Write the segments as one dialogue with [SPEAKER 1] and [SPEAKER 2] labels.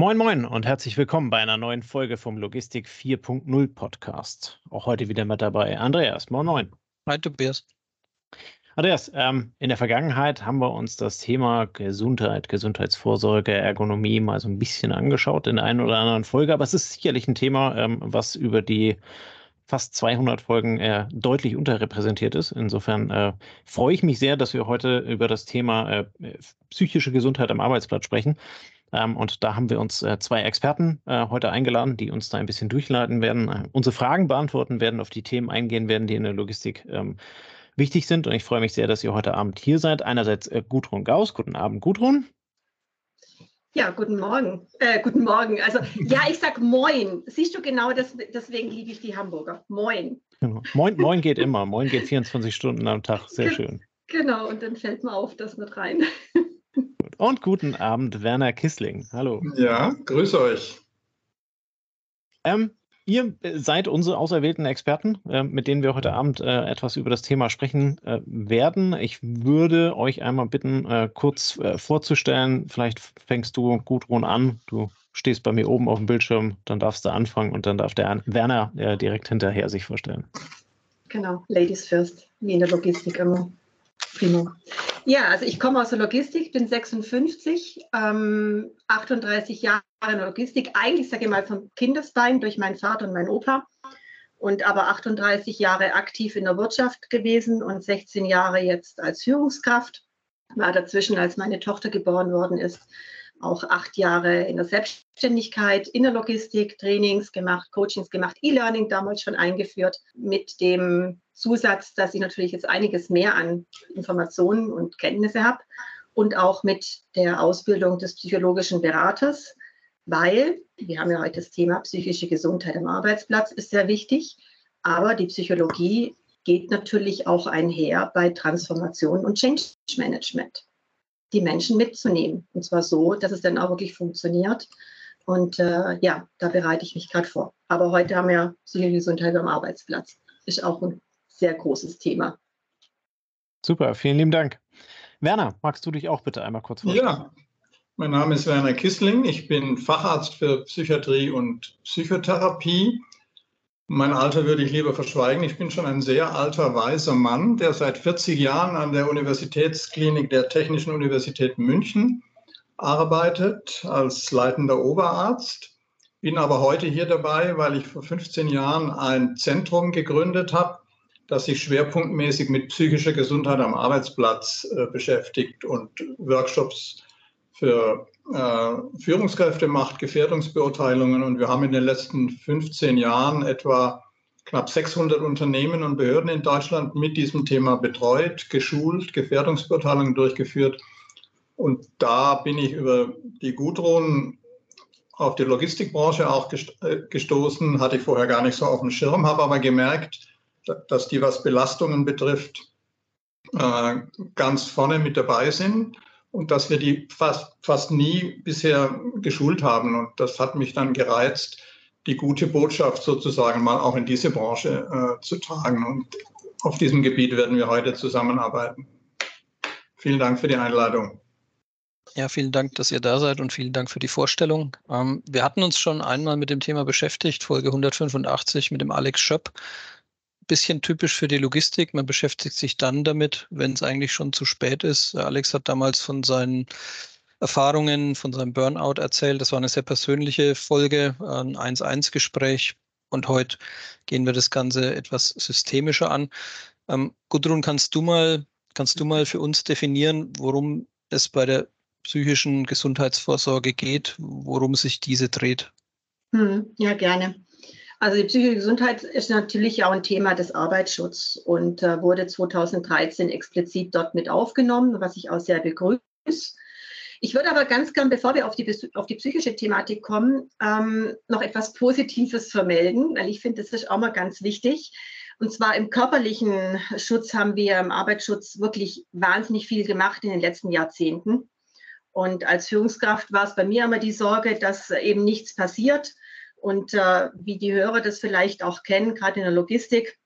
[SPEAKER 1] Moin Moin und herzlich willkommen bei einer neuen Folge vom Logistik 4.0 Podcast. Auch heute wieder mit dabei Andreas. Moin Moin.
[SPEAKER 2] Hi Tobias.
[SPEAKER 1] Andreas, ähm, in der Vergangenheit haben wir uns das Thema Gesundheit, Gesundheitsvorsorge, Ergonomie mal so ein bisschen angeschaut in der einen oder anderen Folge, aber es ist sicherlich ein Thema, ähm, was über die fast 200 Folgen äh, deutlich unterrepräsentiert ist. Insofern äh, freue ich mich sehr, dass wir heute über das Thema äh, psychische Gesundheit am Arbeitsplatz sprechen. Ähm, und da haben wir uns äh, zwei Experten äh, heute eingeladen, die uns da ein bisschen durchleiten werden, äh, unsere Fragen beantworten werden, auf die Themen eingehen werden, die in der Logistik ähm, wichtig sind. Und ich freue mich sehr, dass ihr heute Abend hier seid. Einerseits äh, Gudrun Gauss. Guten Abend, Gudrun.
[SPEAKER 3] Ja, guten Morgen. Äh, guten Morgen. Also ja, ich sag Moin. Siehst du genau, das, deswegen liebe ich die Hamburger. Moin.
[SPEAKER 1] Genau. Moin. Moin geht immer. Moin geht 24 Stunden am Tag. Sehr schön.
[SPEAKER 3] Genau, und dann fällt mir auf das mit rein.
[SPEAKER 1] Und guten Abend, Werner Kissling. Hallo.
[SPEAKER 4] Ja, grüße euch.
[SPEAKER 1] Ähm, ihr seid unsere auserwählten Experten, äh, mit denen wir heute Abend äh, etwas über das Thema sprechen äh, werden. Ich würde euch einmal bitten, äh, kurz äh, vorzustellen. Vielleicht fängst du, Gudrun, an. Du stehst bei mir oben auf dem Bildschirm, dann darfst du anfangen und dann darf der Werner äh, direkt hinterher sich vorstellen.
[SPEAKER 3] Genau, Ladies first, wie in der Logistik immer. Prima. Ja, also ich komme aus der Logistik, bin 56, ähm, 38 Jahre in der Logistik, eigentlich sage ich mal vom Kindesbein durch meinen Vater und meinen Opa und aber 38 Jahre aktiv in der Wirtschaft gewesen und 16 Jahre jetzt als Führungskraft. War dazwischen, als meine Tochter geboren worden ist, auch acht Jahre in der Selbstständigkeit, in der Logistik, Trainings gemacht, Coachings gemacht, E-Learning damals schon eingeführt, mit dem Zusatz, dass ich natürlich jetzt einiges mehr an Informationen und Kenntnisse habe und auch mit der Ausbildung des psychologischen Beraters, weil wir haben ja heute das Thema psychische Gesundheit am Arbeitsplatz, ist sehr wichtig, aber die Psychologie geht natürlich auch einher bei Transformation und Change Management die Menschen mitzunehmen. Und zwar so, dass es dann auch wirklich funktioniert. Und äh, ja, da bereite ich mich gerade vor. Aber heute haben wir psychische Gesundheit am Arbeitsplatz. Ist auch ein sehr großes Thema.
[SPEAKER 1] Super, vielen lieben Dank. Werner, magst du dich auch bitte einmal kurz
[SPEAKER 4] vorstellen? Ja, mein Name ist Werner Kissling. Ich bin Facharzt für Psychiatrie und Psychotherapie mein Alter würde ich lieber verschweigen. Ich bin schon ein sehr alter, weiser Mann, der seit 40 Jahren an der Universitätsklinik der Technischen Universität München arbeitet als leitender Oberarzt. Bin aber heute hier dabei, weil ich vor 15 Jahren ein Zentrum gegründet habe, das sich schwerpunktmäßig mit psychischer Gesundheit am Arbeitsplatz äh, beschäftigt und Workshops für Führungskräfte macht, Gefährdungsbeurteilungen. Und wir haben in den letzten 15 Jahren etwa knapp 600 Unternehmen und Behörden in Deutschland mit diesem Thema betreut, geschult, Gefährdungsbeurteilungen durchgeführt. Und da bin ich über die Gudrun auf die Logistikbranche auch äh, gestoßen, hatte ich vorher gar nicht so auf dem Schirm, habe aber gemerkt, dass die, was Belastungen betrifft, äh, ganz vorne mit dabei sind und dass wir die fast, fast nie bisher geschult haben. Und das hat mich dann gereizt, die gute Botschaft sozusagen mal auch in diese Branche äh, zu tragen. Und auf diesem Gebiet werden wir heute zusammenarbeiten. Vielen Dank für die Einladung.
[SPEAKER 2] Ja, vielen Dank, dass ihr da seid und vielen Dank für die Vorstellung. Ähm, wir hatten uns schon einmal mit dem Thema beschäftigt, Folge 185 mit dem Alex Schöpp bisschen typisch für die Logistik. Man beschäftigt sich dann damit, wenn es eigentlich schon zu spät ist. Alex hat damals von seinen Erfahrungen, von seinem Burnout erzählt. Das war eine sehr persönliche Folge, ein 1-1-Gespräch. Und heute gehen wir das Ganze etwas systemischer an. Ähm, Gudrun, kannst du mal, kannst du mal für uns definieren, worum es bei der psychischen Gesundheitsvorsorge geht, worum sich diese dreht?
[SPEAKER 3] Hm, ja, gerne. Also die psychische Gesundheit ist natürlich auch ein Thema des Arbeitsschutzes und äh, wurde 2013 explizit dort mit aufgenommen, was ich auch sehr begrüße. Ich würde aber ganz gern, bevor wir auf die, auf die psychische Thematik kommen, ähm, noch etwas Positives vermelden, weil ich finde, das ist auch mal ganz wichtig. Und zwar im körperlichen Schutz haben wir im Arbeitsschutz wirklich wahnsinnig viel gemacht in den letzten Jahrzehnten. Und als Führungskraft war es bei mir immer die Sorge, dass eben nichts passiert und äh, wie die Hörer das vielleicht auch kennen, gerade in der Logistik,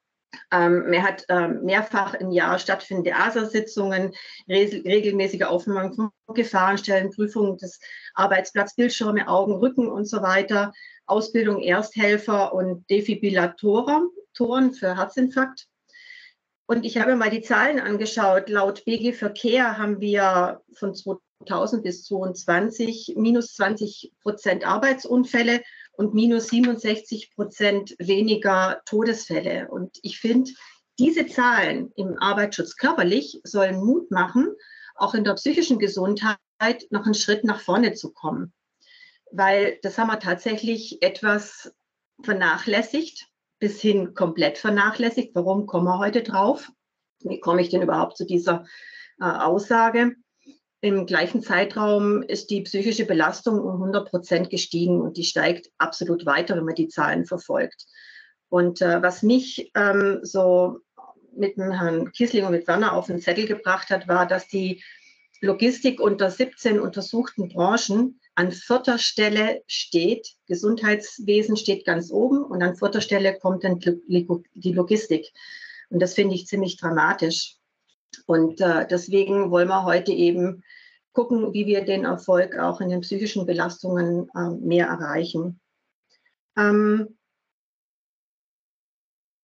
[SPEAKER 3] Ähm, er hat ähm, mehrfach im Jahr stattfindende ASA-Sitzungen, regelmäßige Aufnahmen von Gefahrenstellen, Prüfungen des Arbeitsplatzes, Bildschirme, Augen, Rücken und so weiter, Ausbildung Ersthelfer und Defibrillatoren für Herzinfarkt. Und ich habe mal die Zahlen angeschaut. Laut BG Verkehr haben wir von 2000 bis 2022 minus 20 Prozent Arbeitsunfälle und minus 67 Prozent weniger Todesfälle. Und ich finde, diese Zahlen im Arbeitsschutz körperlich sollen Mut machen, auch in der psychischen Gesundheit noch einen Schritt nach vorne zu kommen. Weil das haben wir tatsächlich etwas vernachlässigt, bis hin komplett vernachlässigt. Warum kommen wir heute drauf? Wie komme ich denn überhaupt zu dieser äh, Aussage? Im gleichen Zeitraum ist die psychische Belastung um 100 Prozent gestiegen und die steigt absolut weiter, wenn man die Zahlen verfolgt. Und äh, was mich ähm, so mit dem Herrn Kissling und mit Werner auf den Zettel gebracht hat, war, dass die Logistik unter 17 untersuchten Branchen an vierter Stelle steht. Gesundheitswesen steht ganz oben und an vierter Stelle kommt dann die Logistik. Und das finde ich ziemlich dramatisch. Und äh, deswegen wollen wir heute eben gucken, wie wir den Erfolg auch in den psychischen Belastungen äh, mehr erreichen. Ähm,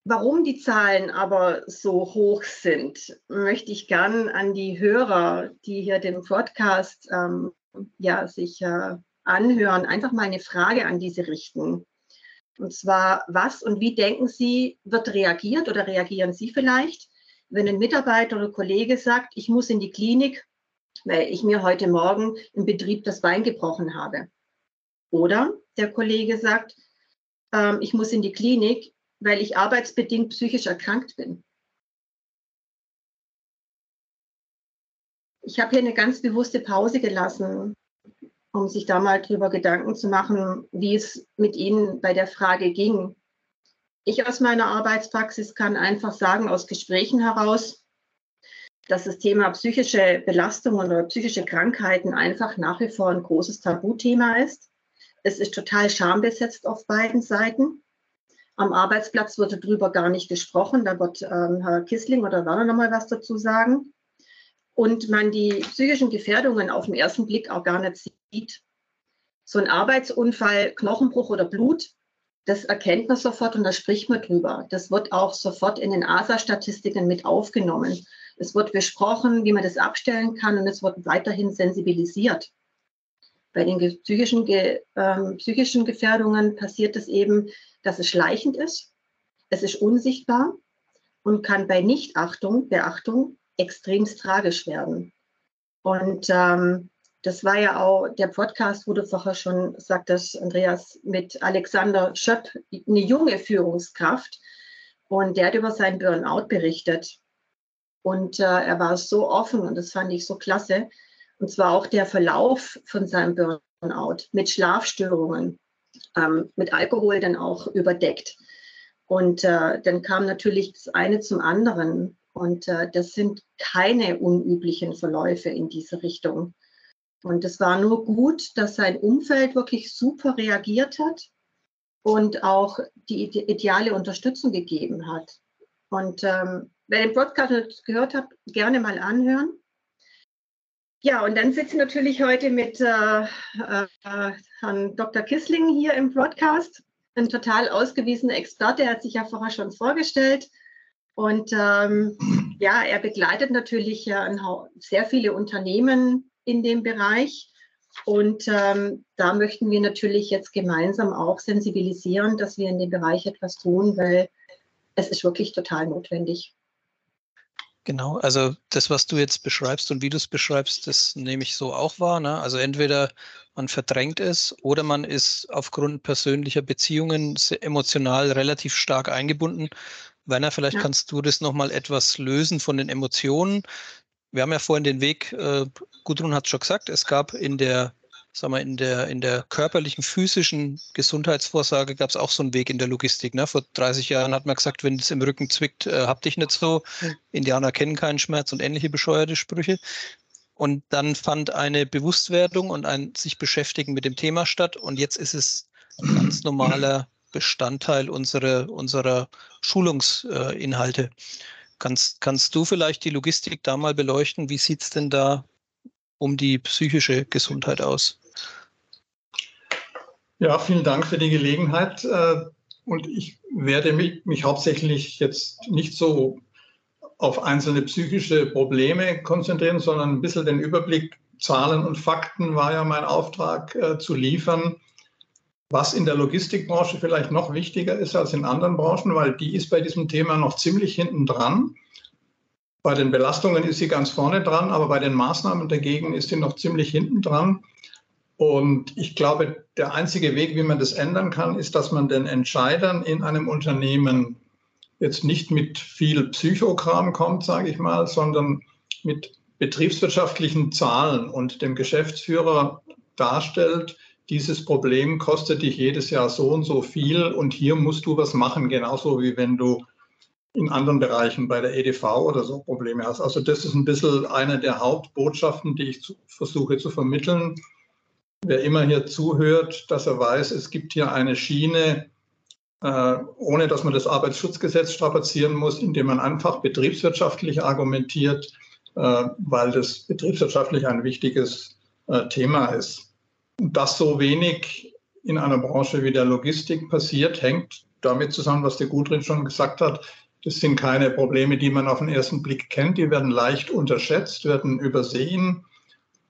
[SPEAKER 3] warum die Zahlen aber so hoch sind, möchte ich gern an die Hörer, die hier den Podcast ähm, ja, sich äh, anhören, einfach mal eine Frage an diese richten. Und zwar, was und wie denken Sie, wird reagiert oder reagieren Sie vielleicht, wenn ein Mitarbeiter oder Kollege sagt, ich muss in die Klinik, weil ich mir heute Morgen im Betrieb das Bein gebrochen habe. Oder der Kollege sagt, ähm, ich muss in die Klinik, weil ich arbeitsbedingt psychisch erkrankt bin. Ich habe hier eine ganz bewusste Pause gelassen, um sich da mal drüber Gedanken zu machen, wie es mit Ihnen bei der Frage ging. Ich aus meiner Arbeitspraxis kann einfach sagen, aus Gesprächen heraus, dass das Thema psychische Belastungen oder psychische Krankheiten einfach nach wie vor ein großes Tabuthema ist. Es ist total schambesetzt auf beiden Seiten. Am Arbeitsplatz wird darüber gar nicht gesprochen. Da wird ähm, Herr Kissling oder Werner nochmal was dazu sagen. Und man die psychischen Gefährdungen auf den ersten Blick auch gar nicht sieht. So ein Arbeitsunfall, Knochenbruch oder Blut, das erkennt man sofort und da spricht man drüber. Das wird auch sofort in den ASA-Statistiken mit aufgenommen. Es wird besprochen, wie man das abstellen kann und es wird weiterhin sensibilisiert. Bei den psychischen, äh, psychischen Gefährdungen passiert es eben, dass es schleichend ist, es ist unsichtbar und kann bei Nichtachtung, Beachtung extremst tragisch werden. Und ähm, das war ja auch der Podcast, wo du vorher schon sagtest, Andreas, mit Alexander Schöpp, eine junge Führungskraft. Und der hat über seinen Burnout berichtet. Und äh, er war so offen und das fand ich so klasse. Und zwar auch der Verlauf von seinem Burnout mit Schlafstörungen, ähm, mit Alkohol dann auch überdeckt. Und äh, dann kam natürlich das eine zum anderen. Und äh, das sind keine unüblichen Verläufe in diese Richtung. Und es war nur gut, dass sein Umfeld wirklich super reagiert hat und auch die ideale Unterstützung gegeben hat. Und ähm, wer den Podcast gehört hat, gerne mal anhören. Ja, und dann sitze ich natürlich heute mit äh, äh, Herrn Dr. Kissling hier im Broadcast. Ein total ausgewiesener Experte, er hat sich ja vorher schon vorgestellt. Und ähm, ja, er begleitet natürlich ja sehr viele Unternehmen in dem Bereich. Und ähm, da möchten wir natürlich jetzt gemeinsam auch sensibilisieren, dass wir in dem Bereich etwas tun, weil es ist wirklich total notwendig.
[SPEAKER 2] Genau, also das, was du jetzt beschreibst und wie du es beschreibst, das nehme ich so auch wahr. Ne? Also entweder man verdrängt es oder man ist aufgrund persönlicher Beziehungen emotional relativ stark eingebunden. Werner, vielleicht ja. kannst du das nochmal etwas lösen von den Emotionen. Wir haben ja vorhin den Weg, äh, Gudrun hat es schon gesagt, es gab in der sagen wir, in der, in der körperlichen, physischen Gesundheitsvorsorge gab es auch so einen Weg in der Logistik. Ne? Vor 30 Jahren hat man gesagt, wenn es im Rücken zwickt, äh, hab dich nicht so. Indianer kennen keinen Schmerz und ähnliche bescheuerte Sprüche. Und dann fand eine Bewusstwerdung und ein sich beschäftigen mit dem Thema statt. Und jetzt ist es ganz normaler Bestandteil unserer, unserer Schulungsinhalte. Kannst, kannst du vielleicht die Logistik da mal beleuchten? Wie sieht es denn da um die psychische Gesundheit aus?
[SPEAKER 4] Ja, vielen Dank für die Gelegenheit. Äh, und ich werde mich, mich hauptsächlich jetzt nicht so auf einzelne psychische Probleme konzentrieren, sondern ein bisschen den Überblick, Zahlen und Fakten war ja mein Auftrag äh, zu liefern, was in der Logistikbranche vielleicht noch wichtiger ist als in anderen Branchen, weil die ist bei diesem Thema noch ziemlich hinten dran. Bei den Belastungen ist sie ganz vorne dran, aber bei den Maßnahmen dagegen ist sie noch ziemlich hinten dran. Und ich glaube, der einzige Weg, wie man das ändern kann, ist, dass man den Entscheidern in einem Unternehmen jetzt nicht mit viel Psychokram kommt, sage ich mal, sondern mit betriebswirtschaftlichen Zahlen und dem Geschäftsführer darstellt, dieses Problem kostet dich jedes Jahr so und so viel und hier musst du was machen, genauso wie wenn du in anderen Bereichen bei der EDV oder so Probleme hast. Also das ist ein bisschen eine der Hauptbotschaften, die ich zu, versuche zu vermitteln. Wer immer hier zuhört, dass er weiß, es gibt hier eine Schiene, äh, ohne dass man das Arbeitsschutzgesetz strapazieren muss, indem man einfach betriebswirtschaftlich argumentiert, äh, weil das betriebswirtschaftlich ein wichtiges äh, Thema ist. Dass so wenig in einer Branche wie der Logistik passiert, hängt damit zusammen, was der Gudrin schon gesagt hat. Das sind keine Probleme, die man auf den ersten Blick kennt. Die werden leicht unterschätzt, werden übersehen.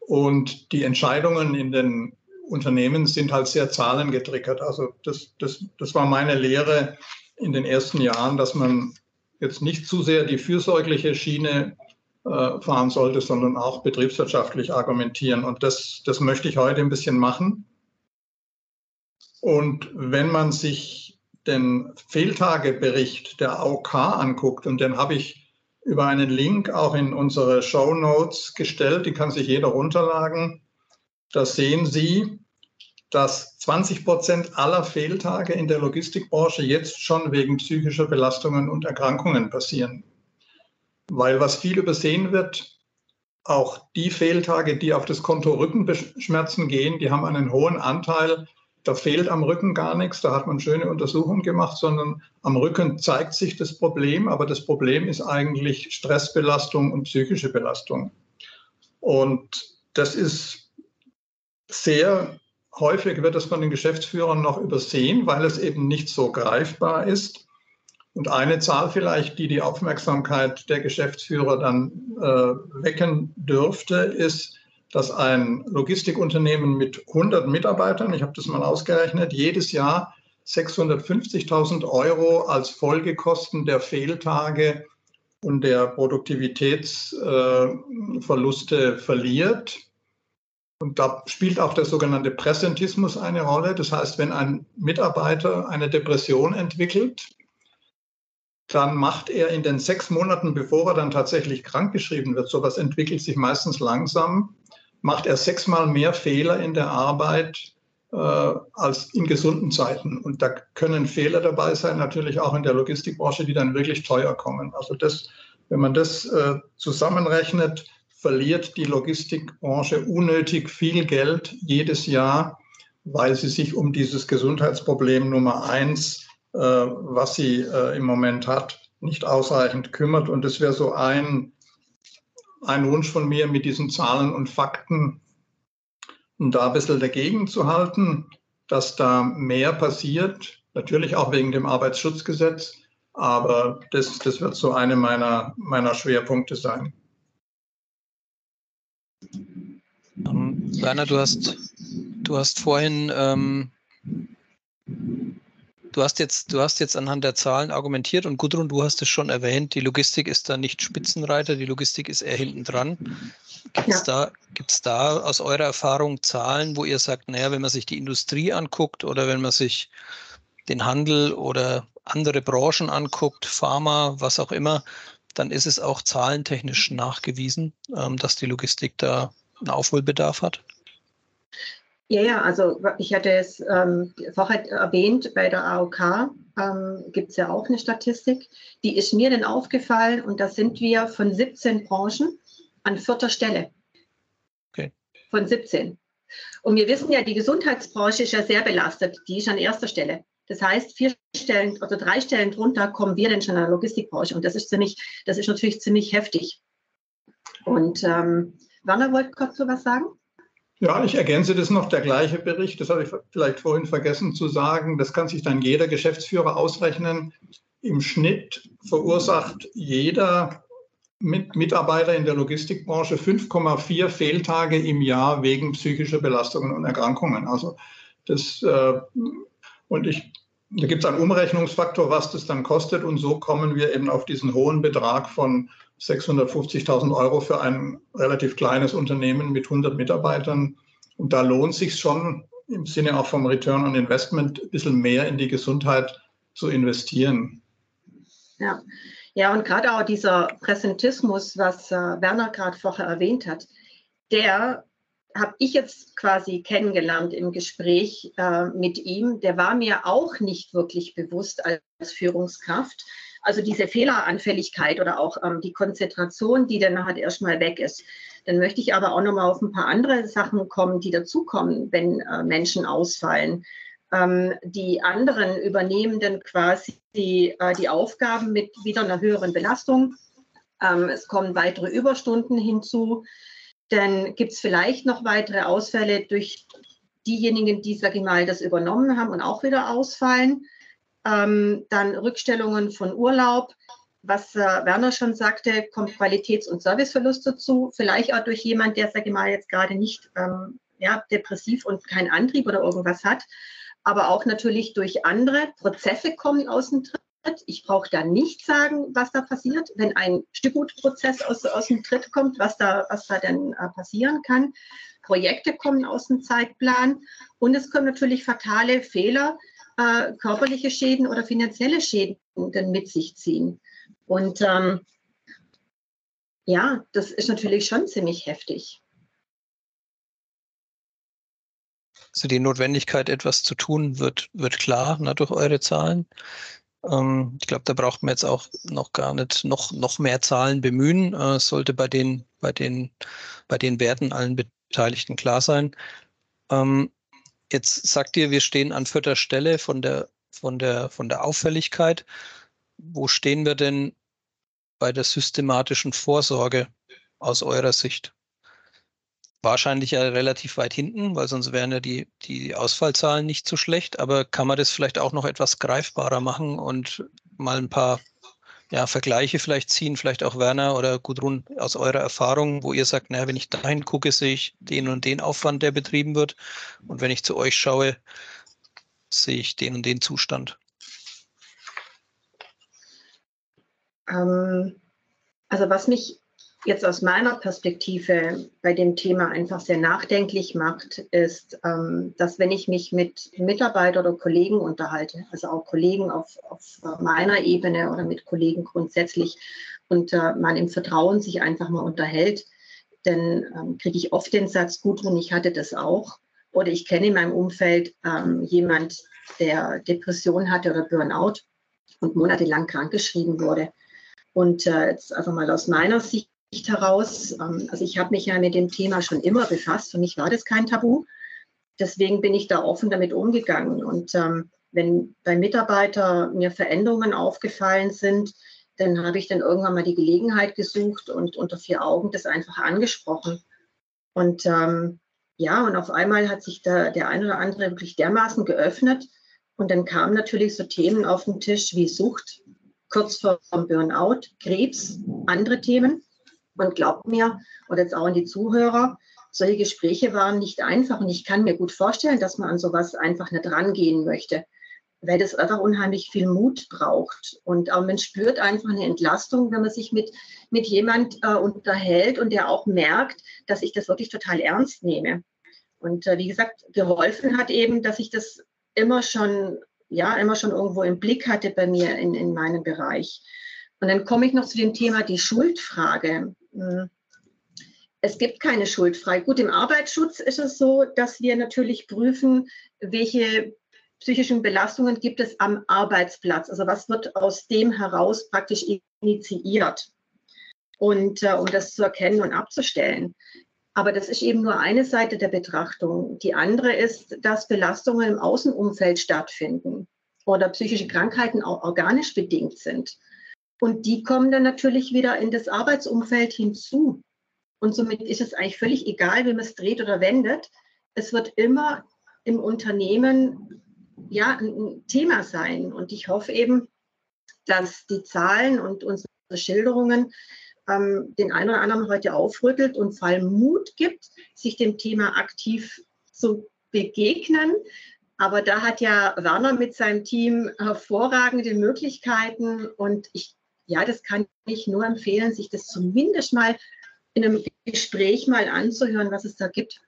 [SPEAKER 4] Und die Entscheidungen in den Unternehmen sind halt sehr zahlengetriggert. Also das, das, das war meine Lehre in den ersten Jahren, dass man jetzt nicht zu sehr die fürsorgliche Schiene fahren sollte, sondern auch betriebswirtschaftlich argumentieren. Und das, das möchte ich heute ein bisschen machen. Und wenn man sich den Fehltagebericht der AOK anguckt, und den habe ich über einen Link auch in unsere Show Notes gestellt. Die kann sich jeder runterladen. Da sehen Sie, dass 20 Prozent aller Fehltage in der Logistikbranche jetzt schon wegen psychischer Belastungen und Erkrankungen passieren. Weil was viel übersehen wird, auch die Fehltage, die auf das Konto Rückenschmerzen gehen, die haben einen hohen Anteil da fehlt am Rücken gar nichts, da hat man schöne Untersuchungen gemacht, sondern am Rücken zeigt sich das Problem, aber das Problem ist eigentlich Stressbelastung und psychische Belastung. Und das ist sehr häufig wird das von den Geschäftsführern noch übersehen, weil es eben nicht so greifbar ist. Und eine Zahl vielleicht, die die Aufmerksamkeit der Geschäftsführer dann äh, wecken dürfte, ist, dass ein Logistikunternehmen mit 100 Mitarbeitern, ich habe das mal ausgerechnet, jedes Jahr 650.000 Euro als Folgekosten der Fehltage und der Produktivitätsverluste verliert. Und da spielt auch der sogenannte Präsentismus eine Rolle. Das heißt, wenn ein Mitarbeiter eine Depression entwickelt, dann macht er in den sechs Monaten, bevor er dann tatsächlich krankgeschrieben wird, sowas entwickelt sich meistens langsam, macht er sechsmal mehr Fehler in der Arbeit äh, als in gesunden Zeiten. Und da können Fehler dabei sein, natürlich auch in der Logistikbranche, die dann wirklich teuer kommen. Also das, wenn man das äh, zusammenrechnet, verliert die Logistikbranche unnötig viel Geld jedes Jahr, weil sie sich um dieses Gesundheitsproblem Nummer eins, was sie äh, im Moment hat, nicht ausreichend kümmert. Und das wäre so ein ein Wunsch von mir, mit diesen Zahlen und Fakten da ein bisschen dagegen zu halten, dass da mehr passiert, natürlich auch wegen dem Arbeitsschutzgesetz, aber das, das wird so eine meiner, meiner Schwerpunkte sein.
[SPEAKER 2] Ähm, Werner, du hast, du hast vorhin ähm, Du hast jetzt, du hast jetzt anhand der Zahlen argumentiert und Gudrun, du hast es schon erwähnt, die Logistik ist da nicht Spitzenreiter, die Logistik ist eher hinten dran. Gibt es ja. da, gibt's da aus eurer Erfahrung Zahlen, wo ihr sagt, naja, wenn man sich die Industrie anguckt oder wenn man sich den Handel oder andere Branchen anguckt, Pharma, was auch immer, dann ist es auch zahlentechnisch nachgewiesen, ähm, dass die Logistik da einen Aufholbedarf hat?
[SPEAKER 3] Ja, ja, also ich hatte es ähm, vorher erwähnt, bei der AOK ähm, gibt es ja auch eine Statistik. Die ist mir dann aufgefallen und da sind wir von 17 Branchen an vierter Stelle. Okay. Von 17. Und wir wissen ja, die Gesundheitsbranche ist ja sehr belastet, die ist an erster Stelle. Das heißt, vier Stellen oder drei Stellen drunter kommen wir denn schon in der Logistikbranche. Und das ist ziemlich, das ist natürlich ziemlich heftig. Und ähm, Werner wollte kurz so was sagen?
[SPEAKER 4] Ja, ich ergänze das noch, der gleiche Bericht, das habe ich vielleicht vorhin vergessen zu sagen, das kann sich dann jeder Geschäftsführer ausrechnen. Im Schnitt verursacht jeder Mitarbeiter in der Logistikbranche 5,4 Fehltage im Jahr wegen psychischer Belastungen und Erkrankungen. Also das, äh, und ich, da gibt es einen Umrechnungsfaktor, was das dann kostet. Und so kommen wir eben auf diesen hohen Betrag von 650.000 Euro für ein relativ kleines Unternehmen mit 100 Mitarbeitern. Und da lohnt sich schon im Sinne auch vom Return on Investment ein bisschen mehr in die Gesundheit zu investieren.
[SPEAKER 3] Ja, ja und gerade auch dieser Präsentismus, was äh, Werner gerade vorher erwähnt hat, der habe ich jetzt quasi kennengelernt im Gespräch äh, mit ihm. Der war mir auch nicht wirklich bewusst als Führungskraft. Also diese Fehleranfälligkeit oder auch ähm, die Konzentration, die dann halt erstmal weg ist. Dann möchte ich aber auch nochmal auf ein paar andere Sachen kommen, die dazukommen, wenn äh, Menschen ausfallen. Ähm, die anderen übernehmen dann quasi die, äh, die Aufgaben mit wieder einer höheren Belastung. Ähm, es kommen weitere Überstunden hinzu. Dann gibt es vielleicht noch weitere Ausfälle durch diejenigen, die, sage ich mal, das übernommen haben und auch wieder ausfallen. Ähm, dann Rückstellungen von Urlaub. Was äh, Werner schon sagte, kommt Qualitäts- und Serviceverlust dazu. Vielleicht auch durch jemand, der, sage ich mal, jetzt gerade nicht ähm, ja, depressiv und keinen Antrieb oder irgendwas hat. Aber auch natürlich durch andere Prozesse kommen aus dem Tritt. Ich brauche da nicht sagen, was da passiert, wenn ein Stückgutprozess aus, aus dem Tritt kommt, was da, was da denn äh, passieren kann. Projekte kommen aus dem Zeitplan und es kommen natürlich fatale Fehler, äh, körperliche Schäden oder finanzielle Schäden dann mit sich ziehen. Und ähm, ja, das ist natürlich schon ziemlich heftig.
[SPEAKER 2] Also die Notwendigkeit, etwas zu tun, wird, wird klar ne, durch eure Zahlen. Ähm, ich glaube, da braucht man jetzt auch noch gar nicht noch, noch mehr Zahlen bemühen. Äh, sollte bei den, bei, den, bei den Werten allen Beteiligten klar sein. Ähm, Jetzt sagt ihr, wir stehen an vierter Stelle von der, von der, von der Auffälligkeit. Wo stehen wir denn bei der systematischen Vorsorge aus eurer Sicht? Wahrscheinlich ja relativ weit hinten, weil sonst wären ja die, die Ausfallzahlen nicht so schlecht. Aber kann man das vielleicht auch noch etwas greifbarer machen und mal ein paar ja, Vergleiche vielleicht ziehen, vielleicht auch Werner oder Gudrun aus eurer Erfahrung, wo ihr sagt, naja, wenn ich dahin gucke, sehe ich den und den Aufwand, der betrieben wird. Und wenn ich zu euch schaue, sehe ich den und den Zustand.
[SPEAKER 3] Ähm, also was mich jetzt aus meiner Perspektive bei dem Thema einfach sehr nachdenklich macht, ist, ähm, dass wenn ich mich mit Mitarbeitern oder Kollegen unterhalte, also auch Kollegen auf, auf meiner Ebene oder mit Kollegen grundsätzlich und äh, man im Vertrauen sich einfach mal unterhält, dann ähm, kriege ich oft den Satz, gut, und ich hatte das auch. Oder ich kenne in meinem Umfeld ähm, jemand, der Depression hatte oder Burnout und monatelang krankgeschrieben wurde. Und äh, jetzt einfach mal aus meiner Sicht heraus, ähm, also ich habe mich ja mit dem Thema schon immer befasst. Für mich war das kein Tabu. Deswegen bin ich da offen damit umgegangen. Und ähm, wenn bei Mitarbeitern mir Veränderungen aufgefallen sind, dann habe ich dann irgendwann mal die Gelegenheit gesucht und unter vier Augen das einfach angesprochen. Und ähm, ja, und auf einmal hat sich da der eine oder andere wirklich dermaßen geöffnet. Und dann kamen natürlich so Themen auf den Tisch wie Sucht, kurz vor Burnout, Krebs, andere Themen. Und glaubt mir, oder jetzt auch an die Zuhörer, solche Gespräche waren nicht einfach. Und ich kann mir gut vorstellen, dass man an sowas einfach nicht rangehen möchte, weil das einfach unheimlich viel Mut braucht. Und auch man spürt einfach eine Entlastung, wenn man sich mit, mit jemand äh, unterhält und der auch merkt, dass ich das wirklich total ernst nehme. Und äh, wie gesagt, geholfen hat eben, dass ich das immer schon, ja, immer schon irgendwo im Blick hatte bei mir in, in meinem Bereich. Und dann komme ich noch zu dem Thema die Schuldfrage. Hm. Es gibt keine Schuldfrei. Gut, im Arbeitsschutz ist es so, dass wir natürlich prüfen, welche psychischen Belastungen gibt es am Arbeitsplatz. Also was wird aus dem heraus praktisch initiiert und äh, um das zu erkennen und abzustellen. Aber das ist eben nur eine Seite der Betrachtung. Die andere ist, dass Belastungen im Außenumfeld stattfinden. oder psychische Krankheiten auch organisch bedingt sind. Und die kommen dann natürlich wieder in das Arbeitsumfeld hinzu. Und somit ist es eigentlich völlig egal, wie man es dreht oder wendet. Es wird immer im Unternehmen ja ein Thema sein. Und ich hoffe eben, dass die Zahlen und unsere Schilderungen ähm, den einen oder anderen heute aufrüttelt und vor allem Mut gibt, sich dem Thema aktiv zu begegnen. Aber da hat ja Werner mit seinem Team hervorragende Möglichkeiten und ich, ja, das kann ich nur empfehlen, sich das zumindest mal in einem Gespräch mal anzuhören, was es da gibt.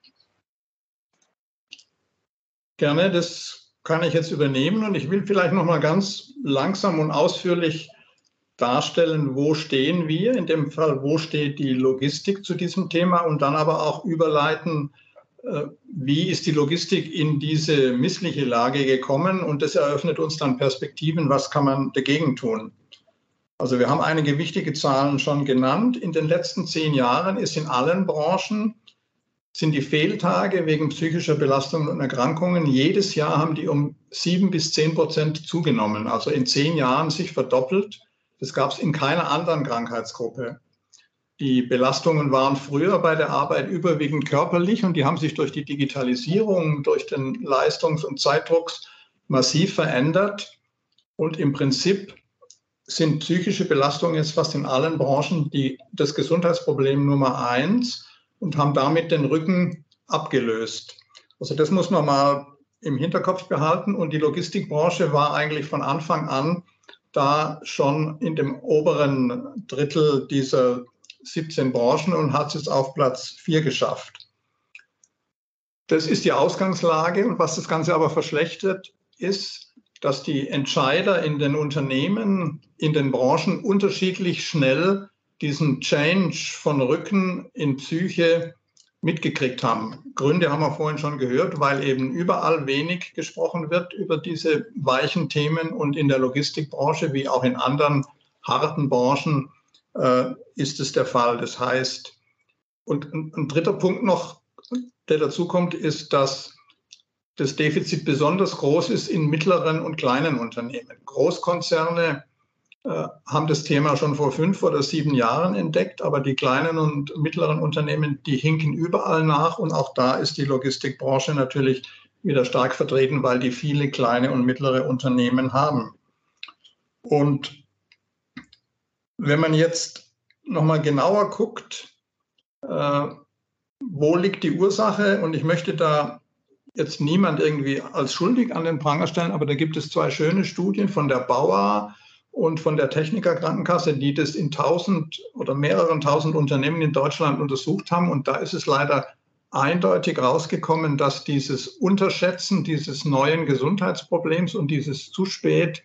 [SPEAKER 4] Gerne, das kann ich jetzt übernehmen und ich will vielleicht noch mal ganz langsam und ausführlich darstellen, wo stehen wir, in dem Fall, wo steht die Logistik zu diesem Thema und dann aber auch überleiten, äh, wie ist die Logistik in diese missliche Lage gekommen und das eröffnet uns dann Perspektiven, was kann man dagegen tun. Also wir haben einige wichtige Zahlen schon genannt. In den letzten zehn Jahren ist in allen Branchen sind die Fehltage wegen psychischer Belastungen und Erkrankungen jedes Jahr haben die um sieben bis zehn Prozent zugenommen. Also in zehn Jahren sich verdoppelt. Das gab es in keiner anderen Krankheitsgruppe. Die Belastungen waren früher bei der Arbeit überwiegend körperlich und die haben sich durch die Digitalisierung, durch den Leistungs- und Zeitdruck massiv verändert. Und im Prinzip sind psychische Belastungen jetzt fast in allen Branchen die, das Gesundheitsproblem Nummer eins und haben damit den Rücken abgelöst. Also das muss man mal im Hinterkopf behalten. Und die Logistikbranche war eigentlich von Anfang an da schon in dem oberen Drittel dieser 17 Branchen und hat es auf Platz 4 geschafft. Das ist die Ausgangslage. Und was das Ganze aber verschlechtert, ist, dass die Entscheider in den Unternehmen, in den Branchen unterschiedlich schnell diesen Change von Rücken in Psyche mitgekriegt haben. Gründe haben wir vorhin schon gehört, weil eben überall wenig gesprochen wird über diese weichen Themen und in der Logistikbranche wie auch in anderen harten Branchen äh, ist es der Fall. Das heißt, und ein, ein dritter Punkt noch, der dazu kommt, ist, dass das Defizit besonders groß ist in mittleren und kleinen Unternehmen. Großkonzerne äh, haben das Thema schon vor fünf oder sieben Jahren entdeckt, aber die kleinen und mittleren Unternehmen, die hinken überall nach und auch da ist die Logistikbranche natürlich wieder stark vertreten, weil die viele kleine und mittlere Unternehmen haben. Und wenn man jetzt nochmal genauer guckt, äh, wo liegt die Ursache, und ich möchte da jetzt niemand irgendwie als schuldig an den Pranger stellen, aber da gibt es zwei schöne Studien von der Bauer und von der Techniker Krankenkasse, die das in tausend oder mehreren tausend Unternehmen in Deutschland untersucht haben. Und da ist es leider eindeutig rausgekommen, dass dieses Unterschätzen dieses neuen Gesundheitsproblems und dieses zu spät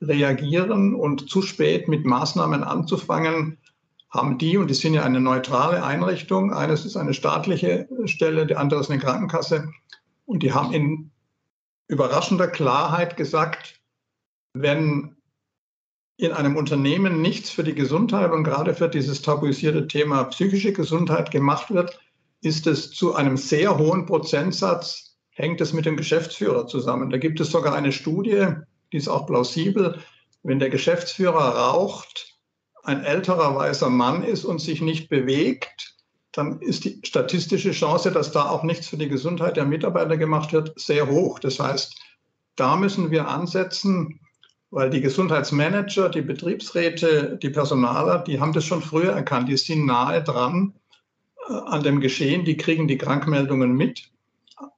[SPEAKER 4] reagieren und zu spät mit Maßnahmen anzufangen, haben die, und die sind ja eine neutrale Einrichtung, eines ist eine staatliche Stelle, der andere ist eine Krankenkasse, und die haben in überraschender Klarheit gesagt, wenn in einem Unternehmen nichts für die Gesundheit und gerade für dieses tabuisierte Thema psychische Gesundheit gemacht wird, ist es zu einem sehr hohen Prozentsatz, hängt es mit dem Geschäftsführer zusammen. Da gibt es sogar eine Studie, die ist auch plausibel. Wenn der Geschäftsführer raucht, ein älterer weißer Mann ist und sich nicht bewegt, dann ist die statistische Chance, dass da auch nichts für die Gesundheit der Mitarbeiter gemacht wird, sehr hoch. Das heißt, da müssen wir ansetzen, weil die Gesundheitsmanager, die Betriebsräte, die Personaler, die haben das schon früher erkannt. Die sind nahe dran äh, an dem Geschehen, die kriegen die Krankmeldungen mit.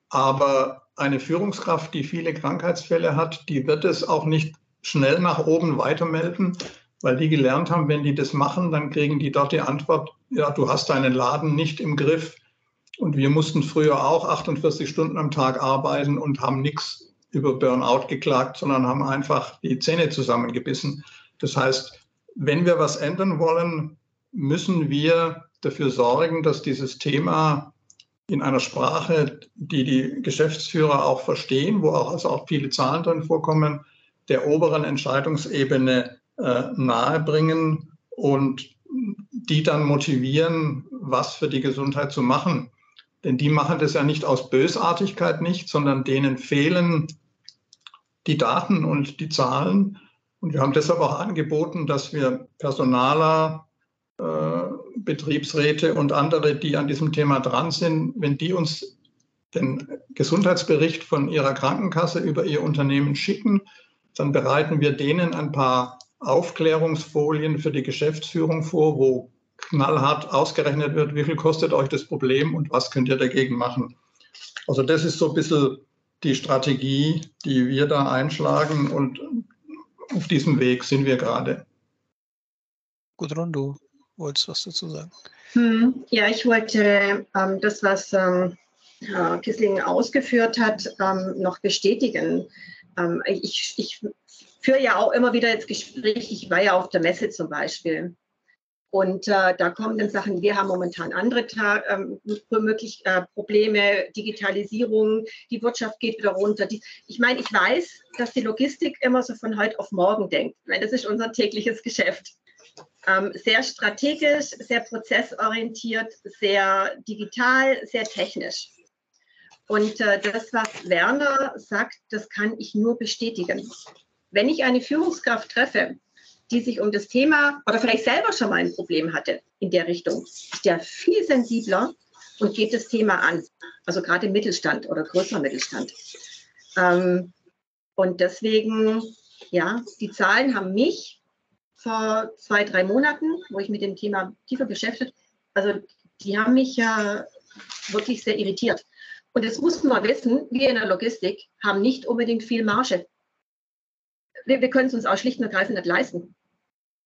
[SPEAKER 4] Aber eine Führungskraft, die viele Krankheitsfälle hat, die wird es auch nicht schnell nach oben weitermelden, weil die gelernt haben, wenn die das machen, dann kriegen die dort die Antwort, ja, du hast deinen Laden nicht im Griff. Und wir mussten früher auch 48 Stunden am Tag arbeiten und haben nichts über Burnout geklagt, sondern haben einfach die Zähne zusammengebissen. Das heißt, wenn wir was ändern wollen, müssen wir dafür sorgen, dass dieses Thema in einer Sprache, die die Geschäftsführer auch verstehen, wo auch, also auch viele Zahlen drin vorkommen, der oberen Entscheidungsebene äh, nahebringen und die dann motivieren, was für die Gesundheit zu machen. Denn die machen das ja nicht aus Bösartigkeit nicht, sondern denen fehlen die Daten und die Zahlen. Und wir haben deshalb auch angeboten, dass wir Personaler, äh, Betriebsräte und andere, die an diesem Thema dran sind, wenn die uns den Gesundheitsbericht von ihrer Krankenkasse über ihr Unternehmen schicken, dann bereiten wir denen ein paar Aufklärungsfolien für die Geschäftsführung vor, wo knallhart ausgerechnet wird, wie viel kostet euch das Problem und was könnt ihr dagegen machen. Also das ist so ein bisschen die Strategie, die wir da einschlagen und auf diesem Weg sind wir gerade.
[SPEAKER 2] Gudrun, du wolltest was dazu sagen.
[SPEAKER 3] Hm, ja, ich wollte ähm, das, was ähm, Herr Kissling ausgeführt hat, ähm, noch bestätigen. Ähm, ich, ich führe ja auch immer wieder jetzt Gespräche. Ich war ja auf der Messe zum Beispiel. Und äh, da kommen dann Sachen, wir haben momentan andere ähm, möglich, äh, Probleme, Digitalisierung, die Wirtschaft geht wieder runter. Die, ich meine, ich weiß, dass die Logistik immer so von heute auf morgen denkt. Ich meine, das ist unser tägliches Geschäft. Ähm, sehr strategisch, sehr prozessorientiert, sehr digital, sehr technisch. Und äh, das, was Werner sagt, das kann ich nur bestätigen. Wenn ich eine Führungskraft treffe, die sich um das Thema oder vielleicht selber schon mal ein Problem hatte in der Richtung, ist der viel sensibler und geht das Thema an. Also gerade im Mittelstand oder größerer Mittelstand. Ähm, und deswegen, ja, die Zahlen haben mich vor zwei, drei Monaten, wo ich mit dem Thema tiefer beschäftigt, also die haben mich ja wirklich sehr irritiert. Und das muss man wissen, wir in der Logistik haben nicht unbedingt viel Marge. Wir, wir können es uns auch schlicht und ergreifend nicht leisten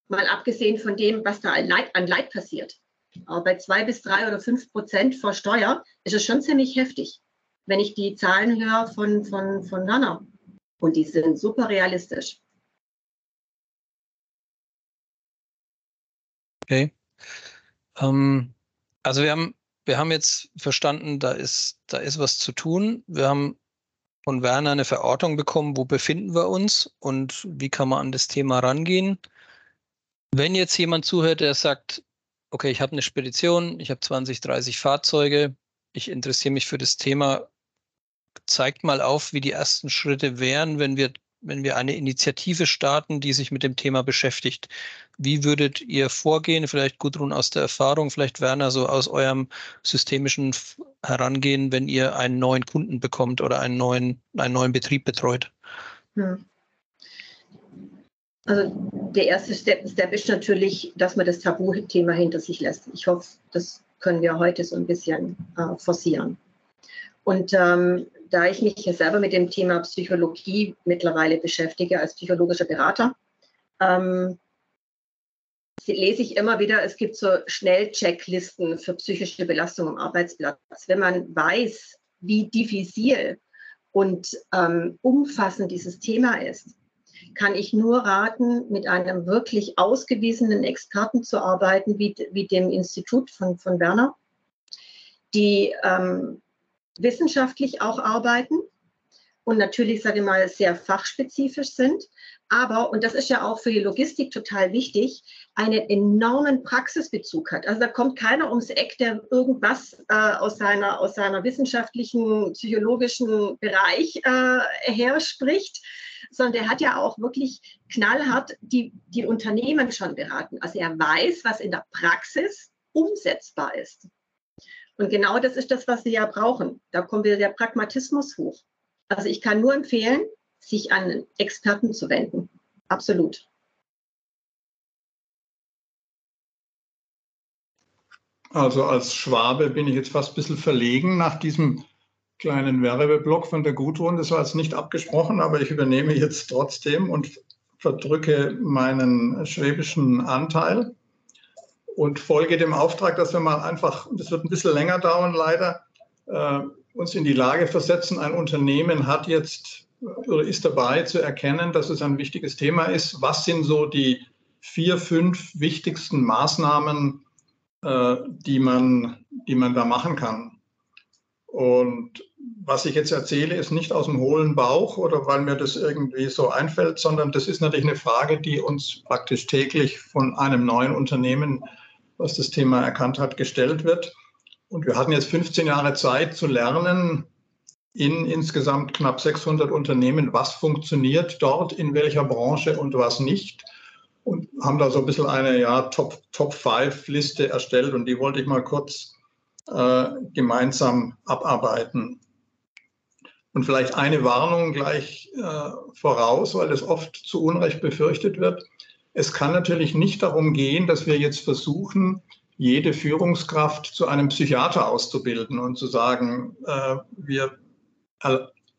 [SPEAKER 3] mal abgesehen von dem, was da an Leid, an Leid passiert. Aber bei zwei bis drei oder fünf Prozent vor Steuer ist es schon ziemlich heftig, wenn ich die Zahlen höre von, von, von Nana. Und die sind super realistisch.
[SPEAKER 2] Okay. Ähm, also wir haben, wir haben jetzt verstanden, da ist, da ist was zu tun. Wir haben von Werner eine Verortung bekommen, wo befinden wir uns und wie kann man an das Thema rangehen. Wenn jetzt jemand zuhört, der sagt, okay, ich habe eine Spedition, ich habe 20, 30 Fahrzeuge, ich interessiere mich für das Thema, zeigt mal auf, wie die ersten Schritte wären, wenn wir, wenn wir eine Initiative starten, die sich mit dem Thema beschäftigt. Wie würdet ihr vorgehen? Vielleicht Gudrun aus der Erfahrung, vielleicht Werner so aus eurem systemischen Herangehen, wenn ihr einen neuen Kunden bekommt oder einen neuen, einen neuen Betrieb betreut? Hm.
[SPEAKER 3] Also der erste Step, Step ist natürlich, dass man das Tabuthema hinter sich lässt. Ich hoffe, das können wir heute so ein bisschen äh, forcieren. Und ähm, da ich mich selber mit dem Thema Psychologie mittlerweile beschäftige als psychologischer Berater, ähm, lese ich immer wieder, es gibt so Schnellchecklisten für psychische Belastung am Arbeitsplatz. Wenn man weiß, wie diffizil und ähm, umfassend dieses Thema ist, kann ich nur raten, mit einem wirklich ausgewiesenen Experten zu arbeiten, wie, wie dem Institut von, von Werner, die ähm, wissenschaftlich auch arbeiten und natürlich, sage ich mal, sehr fachspezifisch sind, aber, und das ist ja auch für die Logistik total wichtig, einen enormen Praxisbezug hat. Also da kommt keiner ums Eck, der irgendwas äh, aus, seiner, aus seiner wissenschaftlichen, psychologischen Bereich äh, her spricht, sondern der hat ja auch wirklich knallhart die, die Unternehmen schon beraten. Also er weiß, was in der Praxis umsetzbar ist. Und genau das ist das, was wir ja brauchen. Da kommt wieder der Pragmatismus hoch. Also ich kann nur empfehlen, sich an Experten zu wenden. Absolut.
[SPEAKER 4] Also als Schwabe bin ich jetzt fast ein bisschen verlegen nach diesem kleinen Werbeblock von der Gudrun. Das war jetzt nicht abgesprochen, aber ich übernehme jetzt trotzdem und verdrücke meinen schwäbischen Anteil und folge dem Auftrag, dass wir mal einfach, das wird ein bisschen länger dauern leider, äh, uns in die Lage versetzen. Ein Unternehmen hat jetzt oder ist dabei zu erkennen, dass es ein wichtiges Thema ist. Was sind so die vier, fünf wichtigsten Maßnahmen, äh, die, man, die man da machen kann? Und was ich jetzt erzähle, ist nicht aus dem hohlen Bauch oder weil mir das irgendwie so einfällt, sondern das ist natürlich eine Frage, die uns praktisch täglich von einem neuen Unternehmen, was das Thema erkannt hat, gestellt wird. Und wir hatten jetzt 15 Jahre Zeit zu lernen, in insgesamt knapp 600 Unternehmen, was funktioniert dort, in welcher Branche und was nicht. Und haben da so ein bisschen eine ja, Top-5-Liste Top erstellt und die wollte ich mal kurz äh, gemeinsam abarbeiten. Und vielleicht eine Warnung gleich äh, voraus, weil es oft zu Unrecht befürchtet wird. Es kann natürlich nicht darum gehen, dass wir jetzt versuchen, jede Führungskraft zu einem Psychiater auszubilden und zu sagen, äh, wir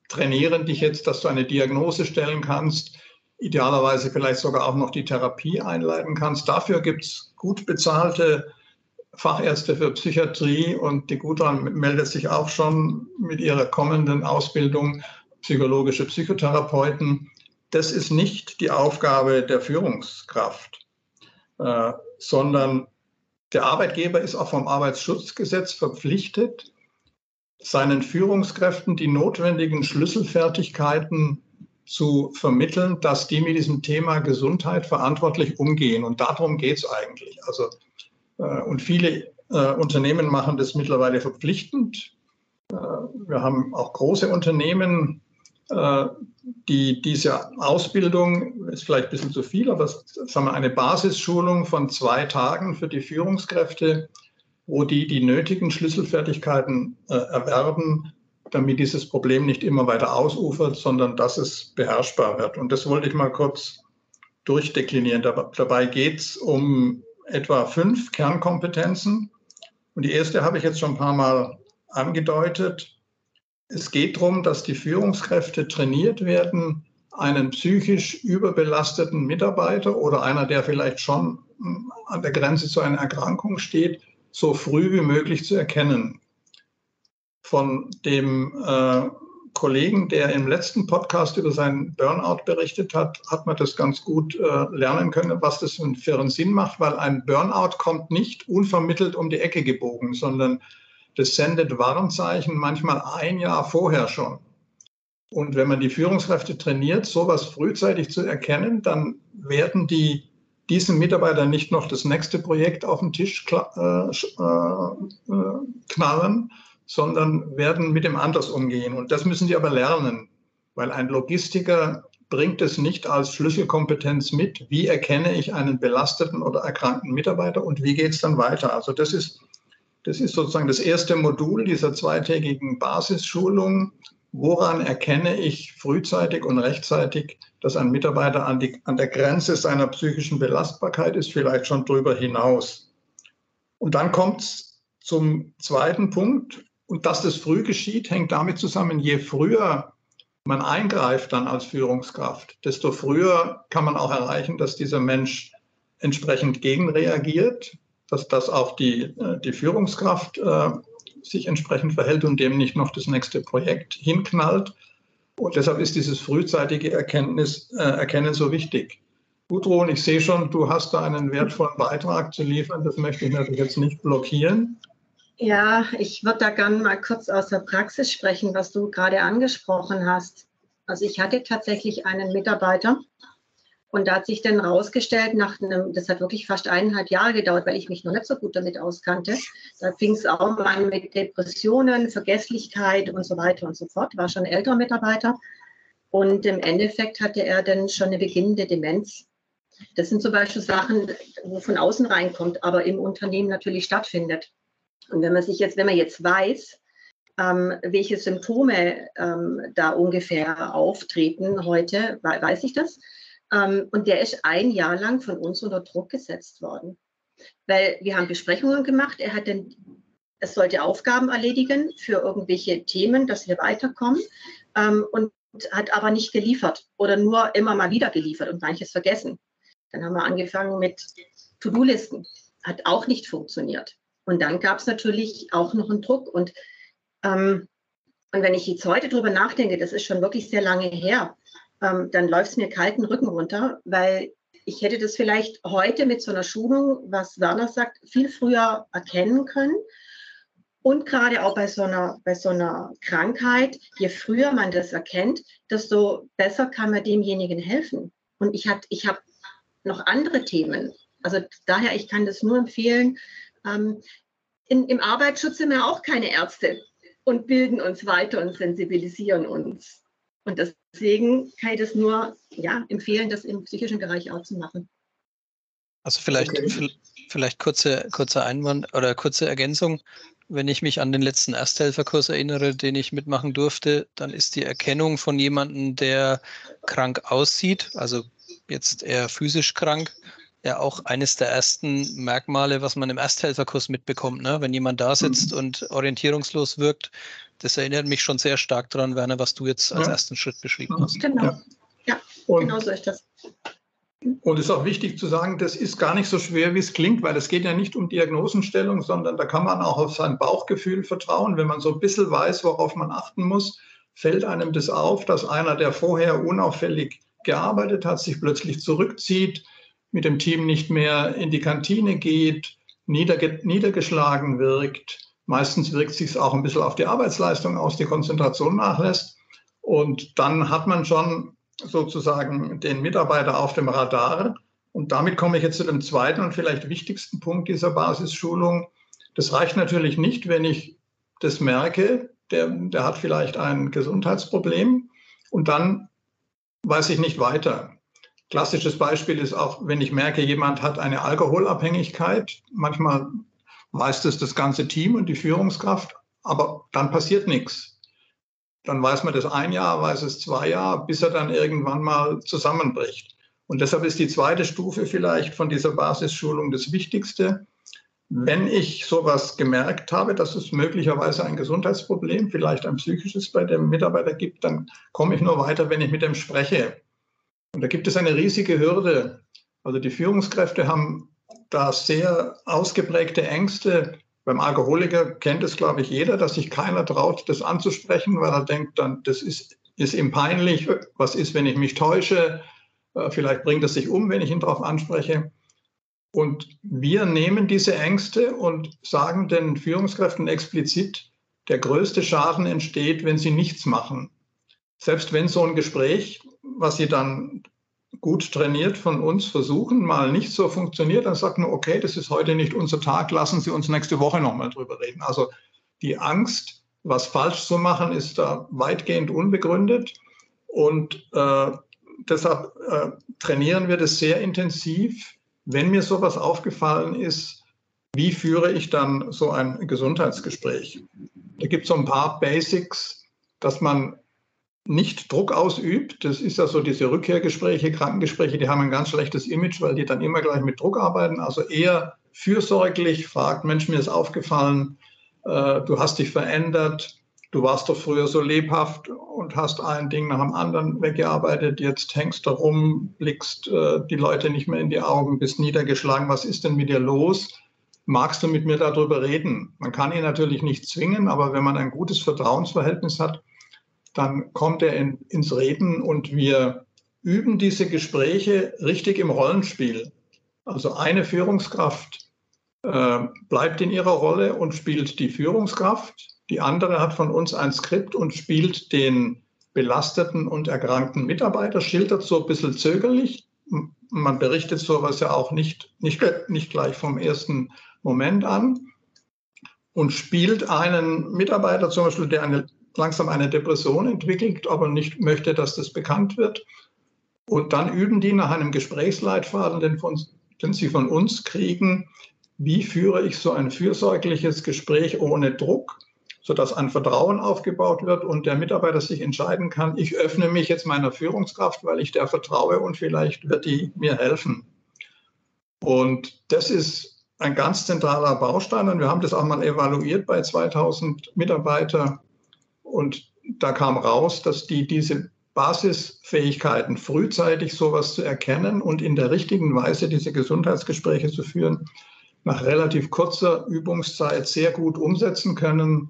[SPEAKER 4] trainieren dich jetzt, dass du eine Diagnose stellen kannst, idealerweise vielleicht sogar auch noch die Therapie einleiten kannst. Dafür gibt es gut bezahlte Fachärzte für Psychiatrie und die Gudrun meldet sich auch schon mit ihrer kommenden Ausbildung psychologische Psychotherapeuten. Das ist nicht die Aufgabe der Führungskraft, äh, sondern der Arbeitgeber ist auch vom Arbeitsschutzgesetz verpflichtet, seinen Führungskräften die notwendigen Schlüsselfertigkeiten zu vermitteln, dass die mit diesem Thema Gesundheit verantwortlich umgehen. Und darum geht es eigentlich. Also, äh, und viele äh, Unternehmen machen das mittlerweile verpflichtend. Äh, wir haben auch große Unternehmen, äh, die diese Ausbildung, ist vielleicht ein bisschen zu viel, aber sagen wir, eine Basisschulung von zwei Tagen für die Führungskräfte wo die die nötigen Schlüsselfertigkeiten äh, erwerben, damit dieses Problem nicht immer weiter ausufert, sondern dass es beherrschbar wird. Und das wollte ich mal kurz durchdeklinieren. Dabei geht es um etwa fünf Kernkompetenzen. Und die erste habe ich jetzt schon ein paar Mal angedeutet. Es geht darum, dass die Führungskräfte trainiert werden, einen psychisch überbelasteten Mitarbeiter oder einer, der vielleicht schon hm, an der Grenze zu einer Erkrankung steht, so früh wie möglich zu erkennen. Von dem äh, Kollegen, der im letzten Podcast über seinen Burnout berichtet hat, hat man das ganz gut äh, lernen können, was das für einen Sinn macht, weil ein Burnout kommt nicht unvermittelt um die Ecke gebogen, sondern das sendet Warnzeichen manchmal ein Jahr vorher schon. Und wenn man die Führungskräfte trainiert, sowas frühzeitig zu erkennen, dann werden die diesen Mitarbeitern nicht noch das nächste Projekt auf den Tisch äh, äh, äh, knallen, sondern werden mit dem anders umgehen. Und das müssen die aber lernen, weil ein Logistiker bringt es nicht als Schlüsselkompetenz mit, wie erkenne ich einen belasteten oder erkrankten Mitarbeiter und wie geht es dann weiter. Also das ist, das ist sozusagen das erste Modul dieser zweitägigen Basisschulung. Woran erkenne ich frühzeitig und rechtzeitig dass ein Mitarbeiter an, die, an der Grenze seiner psychischen Belastbarkeit ist, vielleicht schon darüber hinaus. Und dann kommt es zum zweiten Punkt. Und dass das früh geschieht, hängt damit zusammen, je früher man eingreift dann als Führungskraft, desto früher kann man auch erreichen, dass dieser Mensch entsprechend gegenreagiert, dass das auch die, äh, die Führungskraft äh, sich entsprechend verhält und dem nicht noch das nächste Projekt hinknallt. Und deshalb ist dieses frühzeitige Erkenntnis, äh, Erkennen so wichtig. Gudrun, ich sehe schon, du hast da einen wertvollen Beitrag zu liefern. Das möchte ich natürlich jetzt nicht blockieren.
[SPEAKER 3] Ja, ich würde da gerne mal kurz aus der Praxis sprechen, was du gerade angesprochen hast. Also ich hatte tatsächlich einen Mitarbeiter, und da hat sich dann rausgestellt, nach einem, das hat wirklich fast eineinhalb Jahre gedauert, weil ich mich noch nicht so gut damit auskannte. Da fing es auch an mit Depressionen, Vergesslichkeit und so weiter und so fort. War schon älterer Mitarbeiter. Und im Endeffekt hatte er dann schon eine beginnende Demenz. Das sind zum Beispiel Sachen, wo von außen reinkommt, aber im Unternehmen natürlich stattfindet. Und wenn man sich jetzt, wenn man jetzt weiß, ähm, welche Symptome ähm, da ungefähr auftreten heute, weiß ich das. Ähm, und der ist ein Jahr lang von uns unter Druck gesetzt worden. Weil wir haben Besprechungen gemacht, er hat dann, es sollte Aufgaben erledigen für irgendwelche Themen, dass wir weiterkommen ähm, und hat aber nicht geliefert oder nur immer mal wieder geliefert und manches vergessen. Dann haben wir angefangen mit To-Do-Listen, hat auch nicht funktioniert. Und dann gab es natürlich auch noch einen Druck. Und, ähm, und wenn ich jetzt heute drüber nachdenke, das ist schon wirklich sehr lange her, ähm, dann läuft es mir kalten Rücken runter, weil ich hätte das vielleicht heute mit so einer Schulung, was Werner sagt, viel früher erkennen können. Und gerade auch bei so, einer, bei so einer Krankheit, je früher man das erkennt, desto besser kann man demjenigen helfen. Und ich, ich habe noch andere Themen. Also daher, ich kann das nur empfehlen. Ähm, in, Im Arbeitsschutz sind wir auch keine Ärzte. und bilden uns weiter und sensibilisieren uns. Und deswegen kann ich das nur ja, empfehlen, das im psychischen Bereich auch zu machen.
[SPEAKER 2] Also vielleicht, okay. vielleicht kurze, kurze Einwand oder kurze Ergänzung. Wenn ich mich an den letzten Ersthelferkurs erinnere, den ich mitmachen durfte, dann ist die Erkennung von jemandem, der krank aussieht, also jetzt eher physisch krank, ja auch eines der ersten Merkmale, was man im Ersthelferkurs mitbekommt. Ne? Wenn jemand da sitzt mhm. und orientierungslos wirkt, das erinnert mich schon sehr stark daran, Werner, was du jetzt als ja. ersten Schritt beschrieben hast.
[SPEAKER 3] Genau. Ja, ja genau so ist das.
[SPEAKER 4] Und es ist auch wichtig zu sagen, das ist gar nicht so schwer, wie es klingt, weil es geht ja nicht um Diagnosenstellung, sondern da kann man auch auf sein Bauchgefühl vertrauen. Wenn man so ein bisschen weiß, worauf man achten muss, fällt einem das auf, dass einer, der vorher unauffällig gearbeitet hat, sich plötzlich zurückzieht, mit dem Team nicht mehr in die Kantine geht, niederge niedergeschlagen wirkt. Meistens wirkt sich auch ein bisschen auf die Arbeitsleistung aus, die Konzentration nachlässt. Und dann hat man schon sozusagen den Mitarbeiter auf dem Radar. Und damit komme ich jetzt zu dem zweiten und vielleicht wichtigsten Punkt dieser Basisschulung. Das reicht natürlich nicht, wenn ich das merke, der, der hat vielleicht ein Gesundheitsproblem und dann weiß ich nicht weiter. Klassisches Beispiel ist auch, wenn ich merke, jemand hat eine Alkoholabhängigkeit. Manchmal weiß das das ganze Team und die Führungskraft, aber dann passiert nichts. Dann weiß man das ein Jahr, weiß es zwei Jahre, bis er dann irgendwann mal zusammenbricht. Und deshalb ist die zweite Stufe vielleicht von dieser Basisschulung das Wichtigste. Wenn ich sowas gemerkt habe, dass es möglicherweise ein Gesundheitsproblem, vielleicht ein psychisches bei dem Mitarbeiter gibt, dann komme ich nur weiter, wenn ich mit dem spreche. Und da gibt es eine riesige Hürde. Also die Führungskräfte haben da sehr ausgeprägte Ängste. Beim Alkoholiker kennt es, glaube ich, jeder, dass sich keiner traut, das anzusprechen, weil er denkt, dann, das ist, ist ihm peinlich. Was ist, wenn ich mich täusche? Äh, vielleicht bringt es sich um, wenn ich ihn darauf anspreche. Und wir nehmen diese Ängste und sagen den Führungskräften explizit, der größte Schaden entsteht, wenn sie nichts machen. Selbst wenn so ein Gespräch was sie dann gut trainiert von uns versuchen, mal nicht so funktioniert, dann sagt man, okay, das ist heute nicht unser Tag, lassen Sie uns nächste Woche nochmal drüber reden. Also die Angst, was falsch zu machen, ist da weitgehend unbegründet. Und äh, deshalb äh, trainieren wir das sehr intensiv. Wenn mir sowas aufgefallen ist, wie führe ich dann so ein Gesundheitsgespräch? Da gibt es so ein paar Basics, dass man nicht Druck ausübt. Das ist ja so diese Rückkehrgespräche, Krankengespräche, die haben ein ganz schlechtes Image, weil die dann immer gleich mit Druck arbeiten. Also eher fürsorglich fragt, Mensch, mir ist aufgefallen, äh, du hast dich verändert, du warst doch früher so lebhaft und hast ein Ding nach dem anderen weggearbeitet, jetzt hängst du rum, blickst äh, die Leute nicht mehr in die Augen, bist niedergeschlagen, was ist denn mit dir los? Magst du mit mir darüber reden? Man kann ihn natürlich nicht zwingen, aber wenn man ein gutes Vertrauensverhältnis hat, dann kommt er in, ins Reden und wir üben diese Gespräche richtig im Rollenspiel. Also eine Führungskraft äh, bleibt in ihrer Rolle und spielt die Führungskraft. Die andere hat von uns ein Skript und spielt den belasteten und erkrankten Mitarbeiter, schildert so ein bisschen zögerlich. Man berichtet sowas ja auch nicht, nicht, nicht gleich vom ersten Moment an und spielt einen Mitarbeiter zum Beispiel, der eine langsam eine Depression entwickelt, aber nicht möchte, dass das bekannt wird. Und dann üben die nach einem Gesprächsleitfaden, den, von, den sie von uns kriegen, wie führe ich so ein fürsorgliches Gespräch ohne Druck, sodass ein Vertrauen aufgebaut wird und der Mitarbeiter sich entscheiden kann, ich öffne mich jetzt meiner Führungskraft, weil ich der vertraue und vielleicht wird die mir helfen. Und das ist ein ganz zentraler Baustein und wir haben das auch mal evaluiert bei 2000 Mitarbeitern und da kam raus, dass die diese Basisfähigkeiten, frühzeitig sowas zu erkennen und in der richtigen Weise diese Gesundheitsgespräche zu führen, nach relativ kurzer Übungszeit sehr gut umsetzen können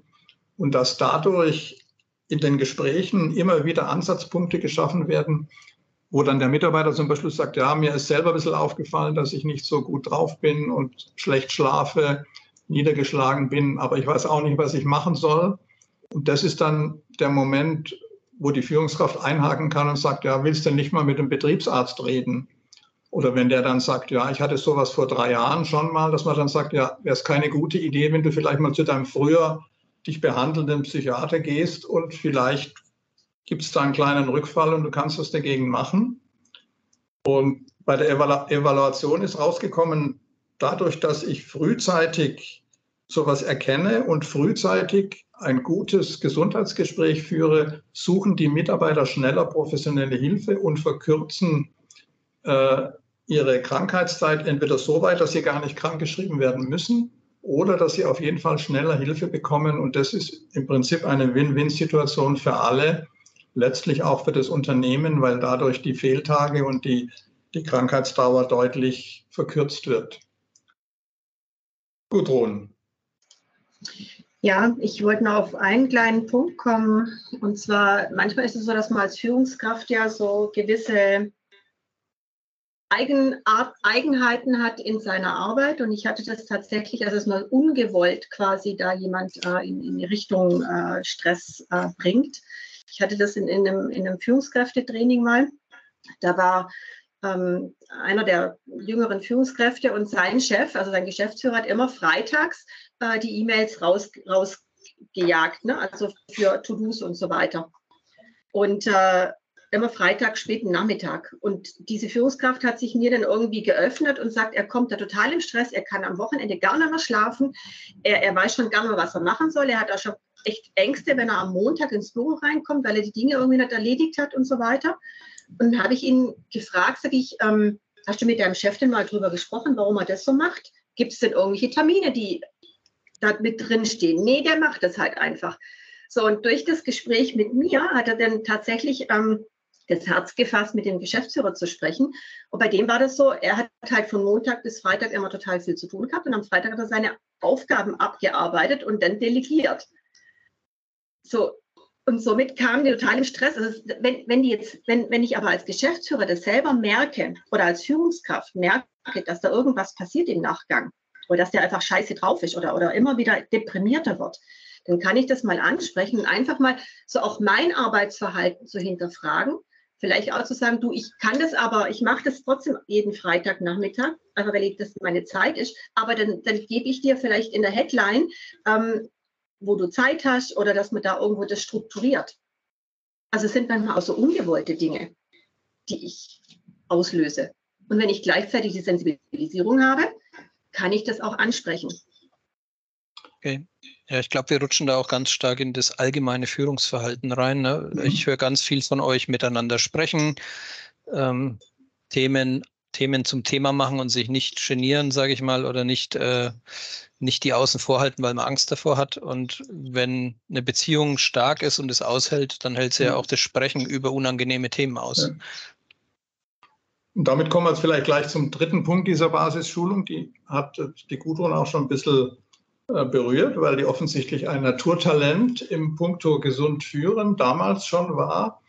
[SPEAKER 4] und dass dadurch in den Gesprächen immer wieder Ansatzpunkte geschaffen werden, wo dann der Mitarbeiter zum Beispiel sagt, ja, mir ist selber ein bisschen aufgefallen, dass ich nicht so gut drauf bin und schlecht schlafe, niedergeschlagen bin, aber ich weiß auch nicht, was ich machen soll. Und das ist dann der Moment, wo die Führungskraft einhaken kann und sagt, ja, willst du nicht mal mit dem Betriebsarzt reden? Oder wenn der dann sagt, ja, ich hatte sowas vor drei Jahren schon mal, dass man dann sagt, ja, wäre es keine gute Idee, wenn du vielleicht mal zu deinem früher dich behandelnden Psychiater gehst und vielleicht gibt es da einen kleinen Rückfall und du kannst was dagegen machen. Und bei der Evalu Evaluation ist rausgekommen, dadurch, dass ich frühzeitig sowas erkenne und frühzeitig ein gutes Gesundheitsgespräch führe, suchen die Mitarbeiter schneller professionelle Hilfe und verkürzen äh, ihre Krankheitszeit entweder so weit, dass sie gar nicht krankgeschrieben werden müssen oder dass sie auf jeden Fall schneller Hilfe bekommen. Und das ist im Prinzip eine Win-Win-Situation für alle, letztlich auch für das Unternehmen, weil dadurch die Fehltage und die, die Krankheitsdauer deutlich verkürzt wird. Gudrun.
[SPEAKER 3] Ja, ich wollte noch auf einen kleinen Punkt kommen. Und zwar, manchmal ist es so, dass man als Führungskraft ja so gewisse Eigenart, Eigenheiten hat in seiner Arbeit. Und ich hatte das tatsächlich, also es mal ungewollt quasi da jemand äh, in, in die Richtung äh, Stress äh, bringt. Ich hatte das in, in, einem, in einem Führungskräftetraining mal. Da war ähm, einer der jüngeren Führungskräfte und sein Chef, also sein Geschäftsführer, hat immer freitags äh, die E-Mails raus, rausgejagt, ne? also für To-Dos und so weiter. Und äh, immer Freitag, späten Nachmittag. Und diese Führungskraft hat sich mir dann irgendwie geöffnet und sagt, er kommt da total im Stress, er kann am Wochenende gar nicht mehr schlafen, er, er weiß schon gar nicht mehr, was er machen soll, er hat auch schon echt Ängste, wenn er am Montag ins Büro reinkommt, weil er die Dinge irgendwie nicht erledigt hat und so weiter. Und habe ich ihn gefragt, sage ich, ähm, hast du mit deinem Chef denn mal drüber gesprochen, warum er das so macht? Gibt es denn irgendwelche Termine, die da mit drin stehen? Nee, der macht das halt einfach. So, und durch das Gespräch mit mir hat er dann tatsächlich ähm, das Herz gefasst, mit dem Geschäftsführer zu sprechen. Und bei dem war das so, er hat halt von Montag bis Freitag immer total viel zu tun gehabt und am Freitag hat er seine Aufgaben abgearbeitet und dann delegiert. So, und somit kam die total im Stress. Also wenn, wenn, die jetzt, wenn, wenn ich aber als Geschäftsführer das selber merke oder als Führungskraft merke, dass da irgendwas passiert im Nachgang oder dass der einfach scheiße drauf ist oder, oder immer wieder deprimierter wird, dann kann ich das mal ansprechen und einfach mal so auch mein Arbeitsverhalten zu hinterfragen. Vielleicht auch zu sagen, du, ich kann das aber, ich mache das trotzdem jeden Freitagnachmittag, einfach weil das meine Zeit ist. Aber dann, dann gebe ich dir vielleicht in der Headline ähm, wo du Zeit hast oder dass man da irgendwo das strukturiert. Also es sind manchmal auch so ungewollte Dinge, die ich auslöse. Und wenn ich gleichzeitig die Sensibilisierung habe, kann ich das auch ansprechen.
[SPEAKER 2] Okay. Ja, ich glaube, wir rutschen da auch ganz stark in das allgemeine Führungsverhalten rein. Ne? Mhm. Ich höre ganz viel von euch miteinander sprechen, ähm, Themen Themen zum Thema machen und sich nicht genieren, sage ich mal, oder nicht, äh, nicht die außen vorhalten, weil man Angst davor hat. Und wenn eine Beziehung stark ist und es aushält, dann hält sie ja auch das Sprechen über unangenehme Themen aus. Ja.
[SPEAKER 4] Und damit kommen wir jetzt vielleicht gleich zum dritten Punkt dieser Basisschulung. Die hat die Gudrun auch schon ein bisschen äh, berührt, weil die offensichtlich ein Naturtalent im Punkto gesund führen damals schon war.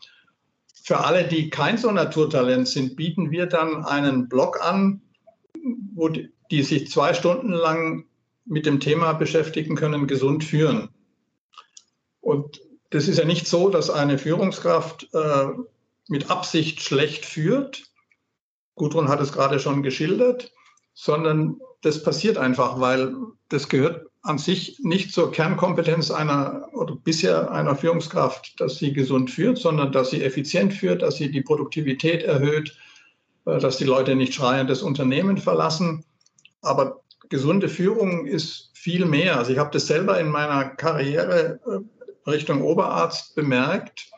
[SPEAKER 4] Für alle, die kein so Naturtalent sind, bieten wir dann einen Blog an, wo die, die sich zwei Stunden lang mit dem Thema beschäftigen können, gesund führen. Und das ist ja nicht so, dass eine Führungskraft äh, mit Absicht schlecht führt. Gudrun hat es gerade schon geschildert, sondern das passiert einfach, weil das gehört an sich nicht zur Kernkompetenz einer oder bisher einer Führungskraft, dass sie gesund führt, sondern dass sie effizient führt, dass sie die Produktivität erhöht, äh, dass die Leute nicht schreiend das Unternehmen verlassen. Aber gesunde Führung ist viel mehr. Also ich habe das selber in meiner Karriere äh, Richtung Oberarzt bemerkt.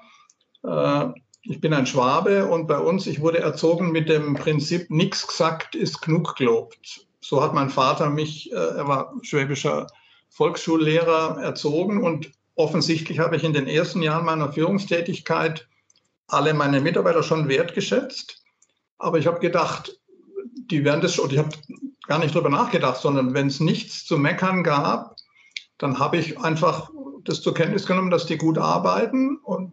[SPEAKER 4] Ich bin ein Schwabe und bei uns, ich wurde erzogen mit dem Prinzip, nichts gesagt ist genug gelobt so hat mein Vater mich, äh, er war schwäbischer Volksschullehrer, erzogen und offensichtlich habe ich in den ersten Jahren meiner Führungstätigkeit alle meine Mitarbeiter schon wertgeschätzt. Aber ich habe gedacht, die werden das schon, ich habe gar nicht drüber nachgedacht, sondern wenn es nichts zu meckern gab, dann habe ich einfach das zur Kenntnis genommen, dass die gut arbeiten und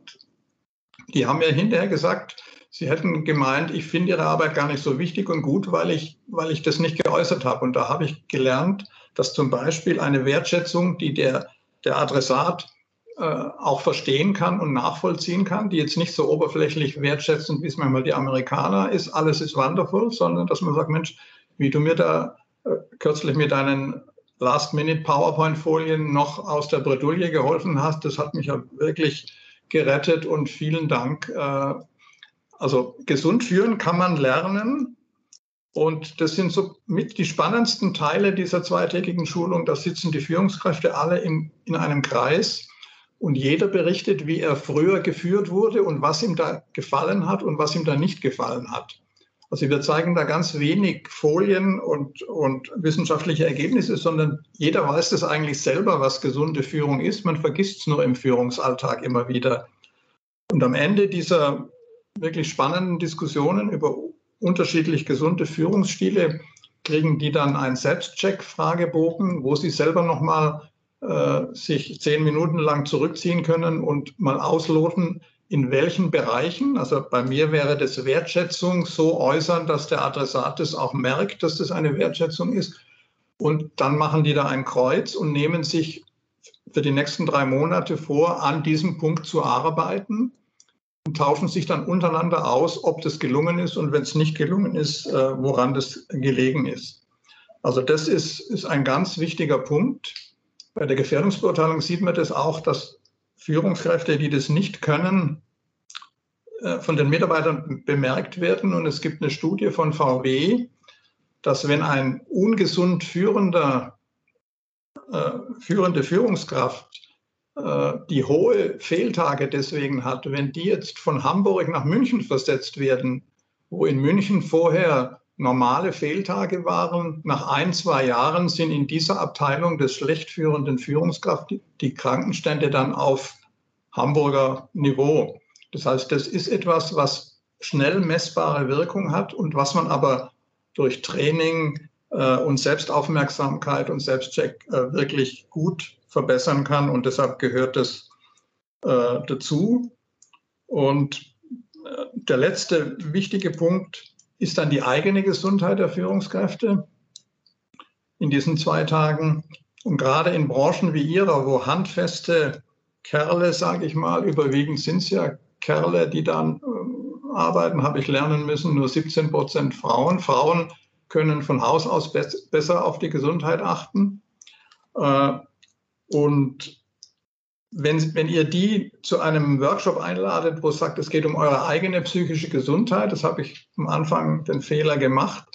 [SPEAKER 4] die haben mir hinterher gesagt, Sie hätten gemeint, ich finde Ihre Arbeit gar nicht so wichtig und gut, weil ich, weil ich das nicht geäußert habe. Und da habe ich gelernt, dass zum Beispiel eine Wertschätzung, die der, der Adressat äh, auch verstehen kann und nachvollziehen kann, die jetzt nicht so oberflächlich wertschätzend, wie es manchmal die Amerikaner ist, alles ist wonderful, sondern dass man sagt, Mensch, wie du mir da äh, kürzlich mit deinen Last-Minute-PowerPoint-Folien noch aus der Bredouille geholfen hast. Das hat mich ja wirklich gerettet und vielen Dank. Äh, also gesund führen kann man lernen. Und das sind so mit die spannendsten Teile dieser zweitägigen Schulung. Da sitzen die Führungskräfte alle in, in einem Kreis und jeder berichtet, wie er früher geführt wurde und was ihm da gefallen hat und was ihm da nicht gefallen hat. Also wir zeigen da ganz wenig Folien und, und wissenschaftliche Ergebnisse, sondern jeder weiß das eigentlich selber, was gesunde Führung ist. Man vergisst es nur im Führungsalltag immer wieder. Und am Ende dieser wirklich spannenden Diskussionen über unterschiedlich gesunde Führungsstile kriegen die dann einen Selbstcheck-Fragebogen, wo sie selber nochmal äh, sich zehn Minuten lang zurückziehen können und mal ausloten, in welchen Bereichen, also bei mir wäre das Wertschätzung so äußern, dass der Adressat es auch merkt, dass das eine Wertschätzung ist. Und dann machen die da ein Kreuz und nehmen sich für die nächsten drei Monate vor, an diesem Punkt zu arbeiten und tauschen sich dann untereinander aus, ob das gelungen ist und wenn es nicht gelungen ist, äh, woran das gelegen ist. Also das ist, ist ein ganz wichtiger Punkt. Bei der Gefährdungsbeurteilung sieht man das auch, dass Führungskräfte, die das nicht können, äh, von den Mitarbeitern bemerkt werden. Und es gibt eine Studie von VW, dass wenn ein ungesund führender, äh, führende Führungskraft äh, die hohe Fehltage deswegen hat, wenn die jetzt von Hamburg nach München versetzt werden, wo in München vorher normale Fehltage waren, nach ein, zwei Jahren sind in dieser Abteilung des schlecht führenden Führungskraft die Krankenstände dann auf Hamburger Niveau. Das heißt, das ist etwas, was schnell messbare Wirkung hat und was man aber durch Training äh, und Selbstaufmerksamkeit und Selbstcheck äh, wirklich gut verbessern kann und deshalb gehört das äh, dazu. Und äh, der letzte wichtige Punkt ist dann die eigene Gesundheit der Führungskräfte in diesen zwei Tagen. Und gerade in Branchen wie Ihrer, wo handfeste Kerle, sage ich mal, überwiegend sind es ja Kerle, die dann äh, arbeiten, habe ich lernen müssen, nur 17 Prozent Frauen. Frauen können von Haus aus be besser auf die Gesundheit achten. Äh, und wenn, wenn ihr die zu einem Workshop einladet, wo es sagt, es geht um eure eigene psychische Gesundheit, das habe ich am Anfang den Fehler gemacht,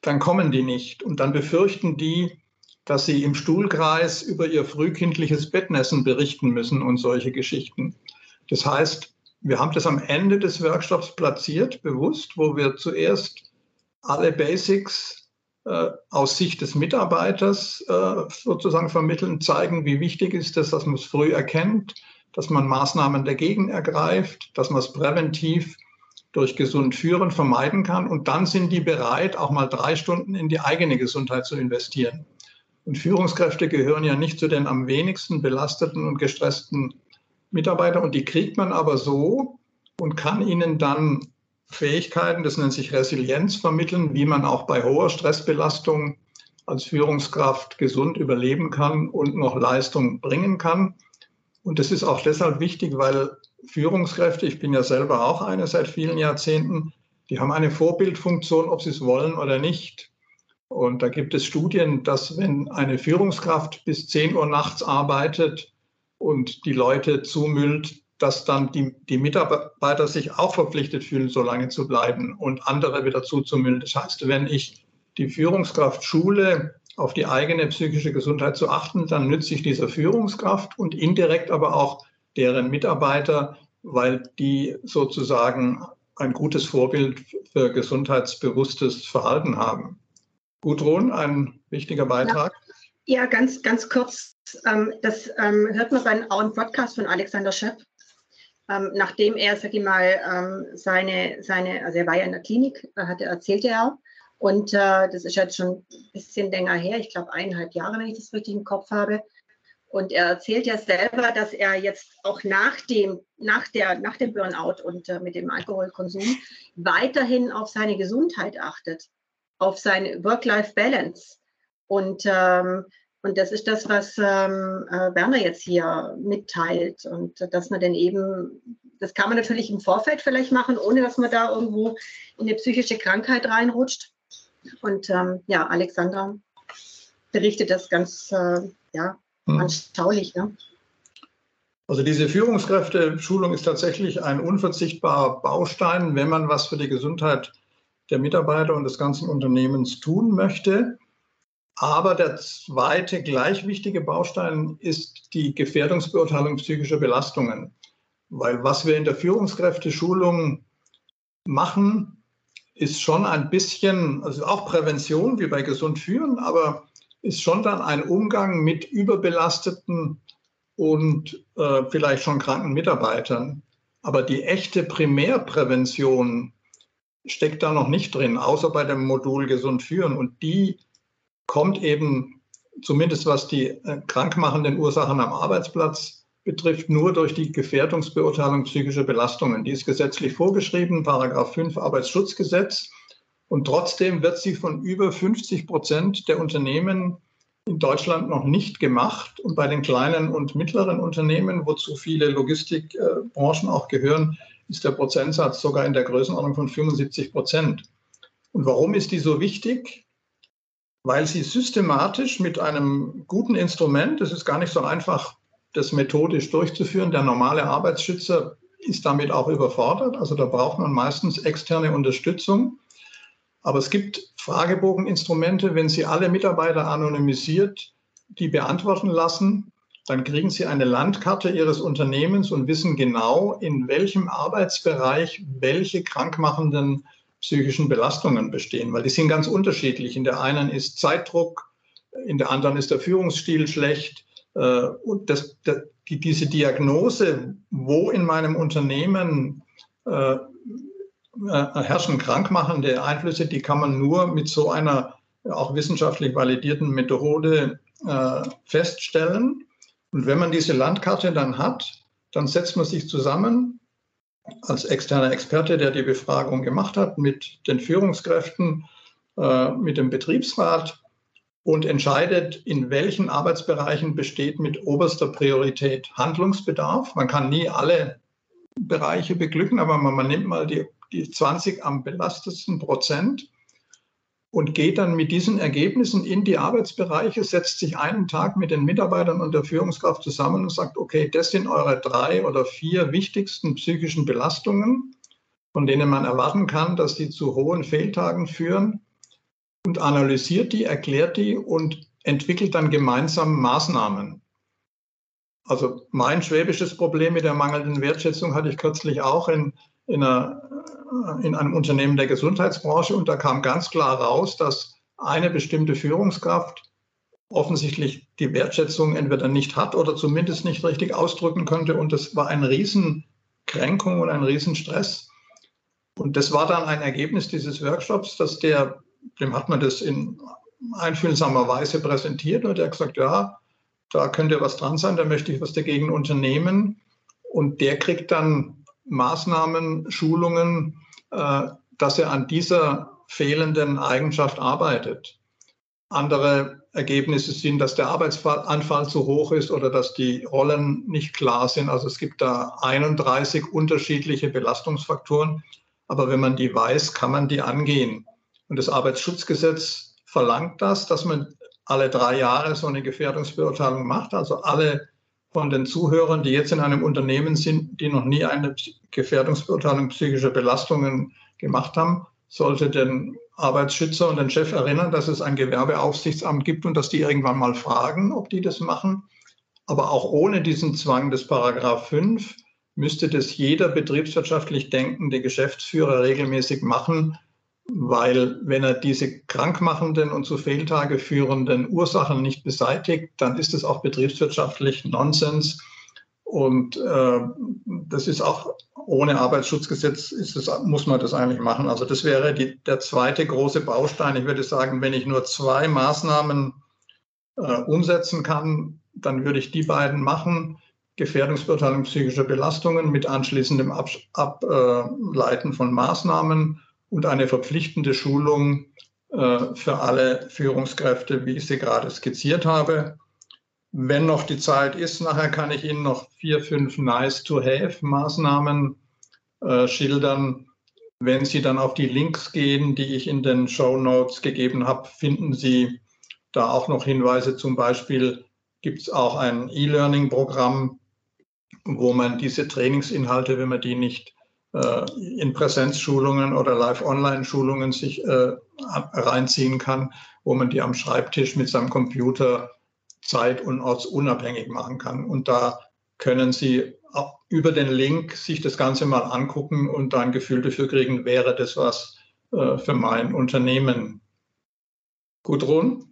[SPEAKER 4] dann kommen die nicht. Und dann befürchten die, dass sie im Stuhlkreis über ihr frühkindliches Bettnässen berichten müssen und solche Geschichten. Das heißt, wir haben das am Ende des Workshops platziert, bewusst, wo wir zuerst alle Basics aus Sicht des Mitarbeiters äh, sozusagen vermitteln, zeigen, wie wichtig ist es, dass man es früh erkennt, dass man Maßnahmen dagegen ergreift, dass man es präventiv durch gesund führen vermeiden kann. Und dann sind die bereit, auch mal drei Stunden in die eigene Gesundheit zu investieren. Und Führungskräfte gehören ja nicht zu den am wenigsten belasteten und gestressten Mitarbeitern. Und die kriegt man aber so und kann ihnen dann Fähigkeiten, das nennt sich Resilienz, vermitteln, wie man auch bei hoher Stressbelastung als Führungskraft gesund überleben kann und noch Leistung bringen kann. Und das ist auch deshalb wichtig, weil Führungskräfte, ich bin ja selber auch eine seit vielen Jahrzehnten, die haben eine Vorbildfunktion, ob sie es wollen oder nicht. Und da gibt es Studien, dass wenn eine Führungskraft bis 10 Uhr nachts arbeitet und die Leute zumüllt, dass dann die, die Mitarbeiter sich auch verpflichtet fühlen, so lange zu bleiben und andere wieder zuzumüllen. Das heißt, wenn ich die Führungskraft schule, auf die eigene psychische Gesundheit zu achten, dann nütze ich dieser Führungskraft und indirekt aber auch deren Mitarbeiter, weil die sozusagen ein gutes Vorbild für gesundheitsbewusstes Verhalten haben. Gudrun, ein wichtiger Beitrag.
[SPEAKER 3] Ja, ja ganz, ganz kurz. Ähm, das ähm, hört man bei einem Podcast von Alexander Schepp ähm, nachdem er, sag ich mal, ähm, seine, seine, also er war ja in der Klinik, hatte, erzählte er, und äh, das ist jetzt schon ein bisschen länger her, ich glaube eineinhalb Jahre, wenn ich das richtig im Kopf habe. Und er erzählt ja selber, dass er jetzt auch nach dem, nach der, nach dem Burnout und äh, mit dem Alkoholkonsum weiterhin auf seine Gesundheit achtet, auf seine Work-Life-Balance. Und ähm, und das ist das, was ähm, äh, Werner jetzt hier mitteilt. Und dass man dann eben, das kann man natürlich im Vorfeld vielleicht machen, ohne dass man da irgendwo in eine psychische Krankheit reinrutscht. Und ähm, ja, Alexandra. berichtet das ganz äh, ja, hm. anschaulich. Ne?
[SPEAKER 4] Also diese Führungskräfte-Schulung ist tatsächlich ein unverzichtbarer Baustein, wenn man was für die Gesundheit der Mitarbeiter und des ganzen Unternehmens tun möchte. Aber der zweite gleich wichtige Baustein ist die Gefährdungsbeurteilung psychischer Belastungen. Weil was wir in der Führungskräfteschulung machen, ist schon ein bisschen, also auch Prävention wie bei Gesund führen, aber ist schon dann ein Umgang mit überbelasteten und äh, vielleicht schon kranken Mitarbeitern. Aber die echte Primärprävention steckt da noch nicht drin, außer bei dem Modul Gesund führen. Und die kommt eben, zumindest was die äh, krankmachenden Ursachen am Arbeitsplatz betrifft, nur durch die Gefährdungsbeurteilung psychischer Belastungen. Die ist gesetzlich vorgeschrieben, Paragraph 5 Arbeitsschutzgesetz. Und trotzdem wird sie von über 50 Prozent der Unternehmen in Deutschland noch nicht gemacht. Und bei den kleinen und mittleren Unternehmen, wozu viele Logistikbranchen auch gehören, ist der Prozentsatz sogar in der Größenordnung von 75 Prozent. Und warum ist die so wichtig? Weil sie systematisch mit einem guten Instrument, das ist gar nicht so einfach, das methodisch durchzuführen, der normale Arbeitsschützer ist damit auch überfordert. Also da braucht man meistens externe Unterstützung. Aber es gibt Fragebogeninstrumente, wenn Sie alle Mitarbeiter anonymisiert die beantworten lassen, dann kriegen Sie eine Landkarte Ihres Unternehmens und wissen genau, in welchem Arbeitsbereich welche krankmachenden psychischen Belastungen bestehen, weil die sind ganz unterschiedlich. In der einen ist Zeitdruck, in der anderen ist der Führungsstil schlecht. Äh, und das, die, diese Diagnose, wo in meinem Unternehmen äh, äh, herrschen krankmachende Einflüsse, die kann man nur mit so einer auch wissenschaftlich validierten Methode äh, feststellen. Und wenn man diese Landkarte dann hat, dann setzt man sich zusammen als externer Experte, der die Befragung gemacht hat, mit den Führungskräften, äh, mit dem Betriebsrat und entscheidet, in welchen Arbeitsbereichen besteht mit oberster Priorität Handlungsbedarf. Man kann nie alle Bereiche beglücken, aber man, nimmt mal die die 20 am belastetsten Prozent und geht dann mit diesen Ergebnissen in die Arbeitsbereiche, setzt sich einen Tag mit den Mitarbeitern und der Führungskraft zusammen und sagt, okay, das sind eure drei oder vier wichtigsten psychischen Belastungen, von denen man erwarten kann, dass sie zu hohen Fehltagen führen und analysiert die, erklärt die und entwickelt dann gemeinsam Maßnahmen. Also mein schwäbisches Problem mit der mangelnden Wertschätzung hatte ich kürzlich auch in, in einer in einem Unternehmen der Gesundheitsbranche und da kam ganz klar raus, dass eine bestimmte Führungskraft offensichtlich die Wertschätzung entweder nicht hat oder zumindest nicht richtig ausdrücken konnte. Und das war eine Riesenkränkung und ein Riesenstress. Und das war dann ein Ergebnis dieses Workshops, dass der, dem hat man das in einfühlsamer Weise präsentiert und der hat gesagt, ja, da könnte was dran sein, da möchte ich was dagegen unternehmen. Und der kriegt dann Maßnahmen, Schulungen, dass er an dieser fehlenden Eigenschaft arbeitet. Andere Ergebnisse sind, dass der Arbeitsanfall zu hoch ist oder dass die Rollen nicht klar sind. Also es gibt da 31 unterschiedliche Belastungsfaktoren. Aber wenn man die weiß, kann man die angehen. Und das Arbeitsschutzgesetz verlangt das, dass man alle drei Jahre so eine Gefährdungsbeurteilung macht. Also alle von den Zuhörern, die jetzt in einem Unternehmen sind, die noch nie eine Gefährdungsbeurteilung psychischer Belastungen gemacht haben, sollte den Arbeitsschützer und den Chef erinnern, dass es ein Gewerbeaufsichtsamt gibt und dass die irgendwann mal fragen, ob die das machen. Aber auch ohne diesen Zwang des Paragraph 5 müsste das jeder betriebswirtschaftlich denkende Geschäftsführer regelmäßig machen, weil wenn er diese krankmachenden und zu Fehltage führenden Ursachen nicht beseitigt, dann ist es auch betriebswirtschaftlich Nonsens. Und äh, das ist auch ohne Arbeitsschutzgesetz ist es, muss man das eigentlich machen. Also das wäre die, der zweite große Baustein. Ich würde sagen, wenn ich nur zwei Maßnahmen äh, umsetzen kann, dann würde ich die beiden machen. Gefährdungsbeurteilung psychischer Belastungen mit anschließendem Ableiten von Maßnahmen und eine verpflichtende Schulung äh, für alle Führungskräfte, wie ich sie gerade skizziert habe. Wenn noch die Zeit ist, nachher kann ich Ihnen noch vier, fünf Nice-to-Have-Maßnahmen äh, schildern. Wenn Sie dann auf die Links gehen, die ich in den Show Notes gegeben habe, finden Sie da auch noch Hinweise. Zum Beispiel gibt es auch ein E-Learning-Programm, wo man diese Trainingsinhalte, wenn man die nicht in Präsenzschulungen oder Live-Online-Schulungen sich äh, reinziehen kann, wo man die am Schreibtisch mit seinem Computer zeit- und ortsunabhängig machen kann. Und da können Sie über den Link sich das Ganze mal angucken und da ein Gefühl dafür kriegen, wäre das was äh, für mein Unternehmen. Gudrun?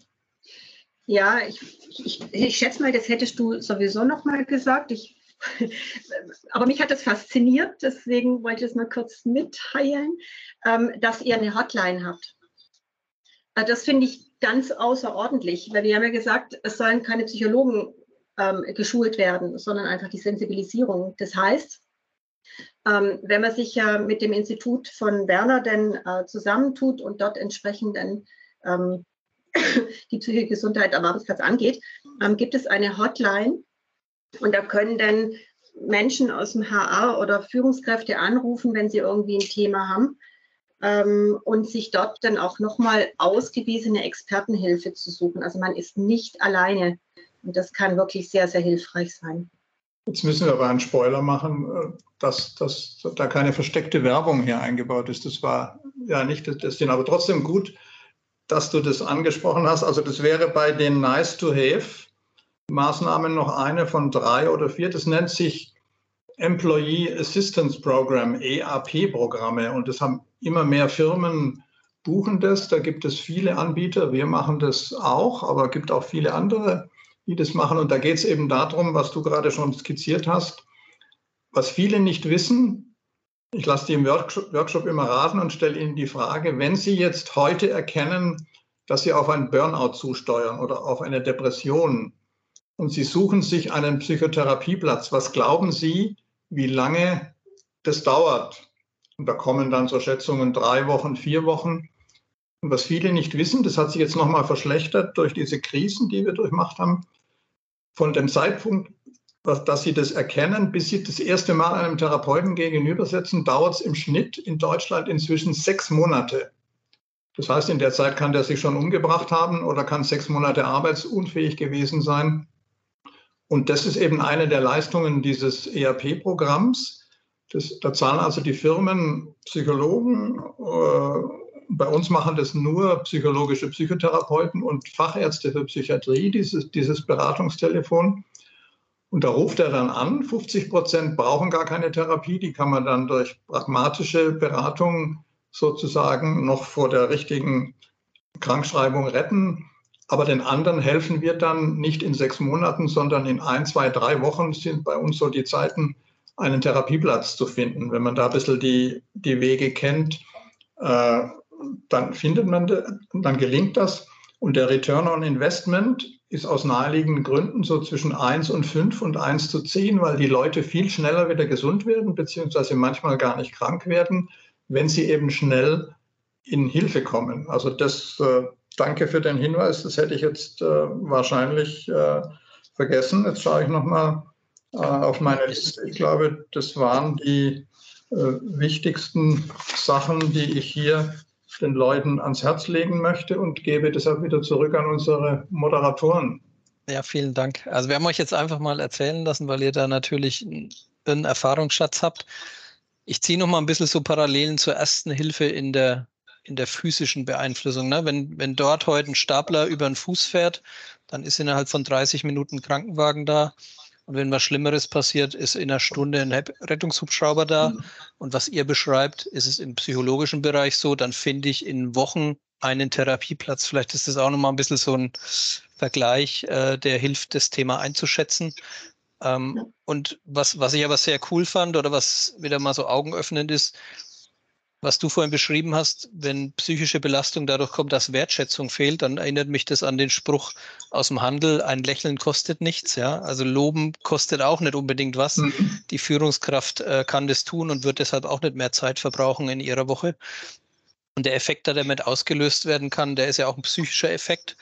[SPEAKER 3] Ja, ich, ich, ich schätze mal, das hättest du sowieso noch mal gesagt. Ich, aber mich hat das fasziniert, deswegen wollte ich es mal kurz mitteilen, ähm, dass ihr eine Hotline habt. Äh, das finde ich ganz außerordentlich, weil wir haben ja gesagt, es sollen keine Psychologen ähm, geschult werden, sondern einfach die Sensibilisierung. Das heißt, ähm, wenn man sich ja mit dem Institut von Werner denn äh, zusammentut und dort entsprechend dann die psychische Gesundheit am Arbeitsplatz angeht, gibt es eine Hotline und da können dann Menschen aus dem HR oder Führungskräfte anrufen, wenn sie irgendwie ein Thema haben ähm, und sich dort dann auch nochmal ausgewiesene Expertenhilfe zu suchen. Also man ist nicht alleine. Und das kann wirklich sehr, sehr hilfreich sein.
[SPEAKER 4] Jetzt müssen wir aber einen Spoiler machen, äh, dass, dass da keine versteckte Werbung hier eingebaut ist. Das war ja nicht das Ding, aber trotzdem gut, dass du das angesprochen hast. Also das wäre bei den Nice to Have Maßnahmen noch eine von drei oder vier. Das nennt sich Employee Assistance Program, EAP-Programme. Und das haben immer mehr Firmen buchen das. Da gibt es viele Anbieter. Wir machen das auch, aber es gibt auch viele andere die das machen. Und da geht es eben darum, was du gerade schon skizziert hast. Was viele nicht wissen, ich lasse die im Workshop, immer raten und stelle ihnen die Frage, wenn sie jetzt heute erkennen, dass sie auf einen Burnout zusteuern oder auf eine Depression und sie suchen sich einen Psychotherapieplatz, was glauben Sie, wie lange das dauert? Und da kommen dann so Schätzungen drei Wochen, vier Wochen. Und was viele nicht wissen, das hat sich jetzt nochmal verschlechtert durch diese Krisen, die wir durchmacht haben von dem Zeitpunkt, dass Sie das erkennen, bis Sie das erste Mal einem Therapeuten gegenübersetzen, dauert es im Schnitt in Deutschland inzwischen sechs Monate. Das heißt, in der Zeit kann der sich schon umgebracht haben oder kann sechs Monate arbeitsunfähig gewesen sein. Und das ist eben eine der Leistungen dieses ERP-Programms. da zahlen also die Firmen Psychologen. Äh, bei uns machen das nur psychologische Psychotherapeuten und Fachärzte für Psychiatrie, dieses, dieses Beratungstelefon. Und da ruft er dann an, 50 Prozent brauchen gar keine Therapie, die kann man dann durch pragmatische Beratung sozusagen noch vor der richtigen Krankschreibung retten. Aber den anderen helfen wir dann nicht in sechs Monaten, sondern in ein, zwei, drei Wochen sind bei uns so die Zeiten, einen Therapieplatz zu finden. Wenn man da ein bisschen die, die Wege kennt, äh, dann findet man, dann gelingt das. Und der Return on Investment ist aus naheliegenden Gründen so zwischen 1 und 5 und 1 zu 10, weil die Leute viel schneller wieder gesund werden, beziehungsweise manchmal gar nicht krank werden, wenn sie eben schnell in Hilfe kommen. Also das, äh, danke für den Hinweis, das hätte ich jetzt äh, wahrscheinlich äh, vergessen. Jetzt schaue ich nochmal äh, auf meine Liste. Ich glaube, das waren die äh, wichtigsten Sachen, die ich hier den Leuten ans Herz legen möchte und gebe deshalb wieder zurück an unsere Moderatoren.
[SPEAKER 2] Ja, vielen Dank. Also wir haben euch jetzt einfach mal erzählen lassen, weil ihr da natürlich einen Erfahrungsschatz habt. Ich ziehe noch mal ein bisschen so Parallelen zur ersten Hilfe in der, in der physischen Beeinflussung. Ne? Wenn, wenn dort heute ein Stapler über den Fuß fährt, dann ist innerhalb von 30 Minuten ein Krankenwagen da. Und wenn was Schlimmeres passiert, ist in einer Stunde ein Rettungshubschrauber da. Mhm. Und was ihr beschreibt, ist es im psychologischen Bereich so, dann finde ich in Wochen einen Therapieplatz. Vielleicht ist das auch nochmal ein bisschen so ein Vergleich, äh, der hilft, das Thema einzuschätzen. Ähm, und was, was ich aber sehr cool fand oder was wieder mal so augenöffnend ist, was du vorhin beschrieben hast, wenn psychische Belastung dadurch kommt, dass Wertschätzung fehlt, dann erinnert mich das an den Spruch aus dem Handel, ein Lächeln kostet nichts, ja. Also Loben kostet auch nicht unbedingt was. Mhm. Die Führungskraft äh, kann das tun und wird deshalb auch nicht mehr Zeit verbrauchen in ihrer Woche. Und der Effekt, der damit ausgelöst werden kann, der ist ja auch ein psychischer Effekt.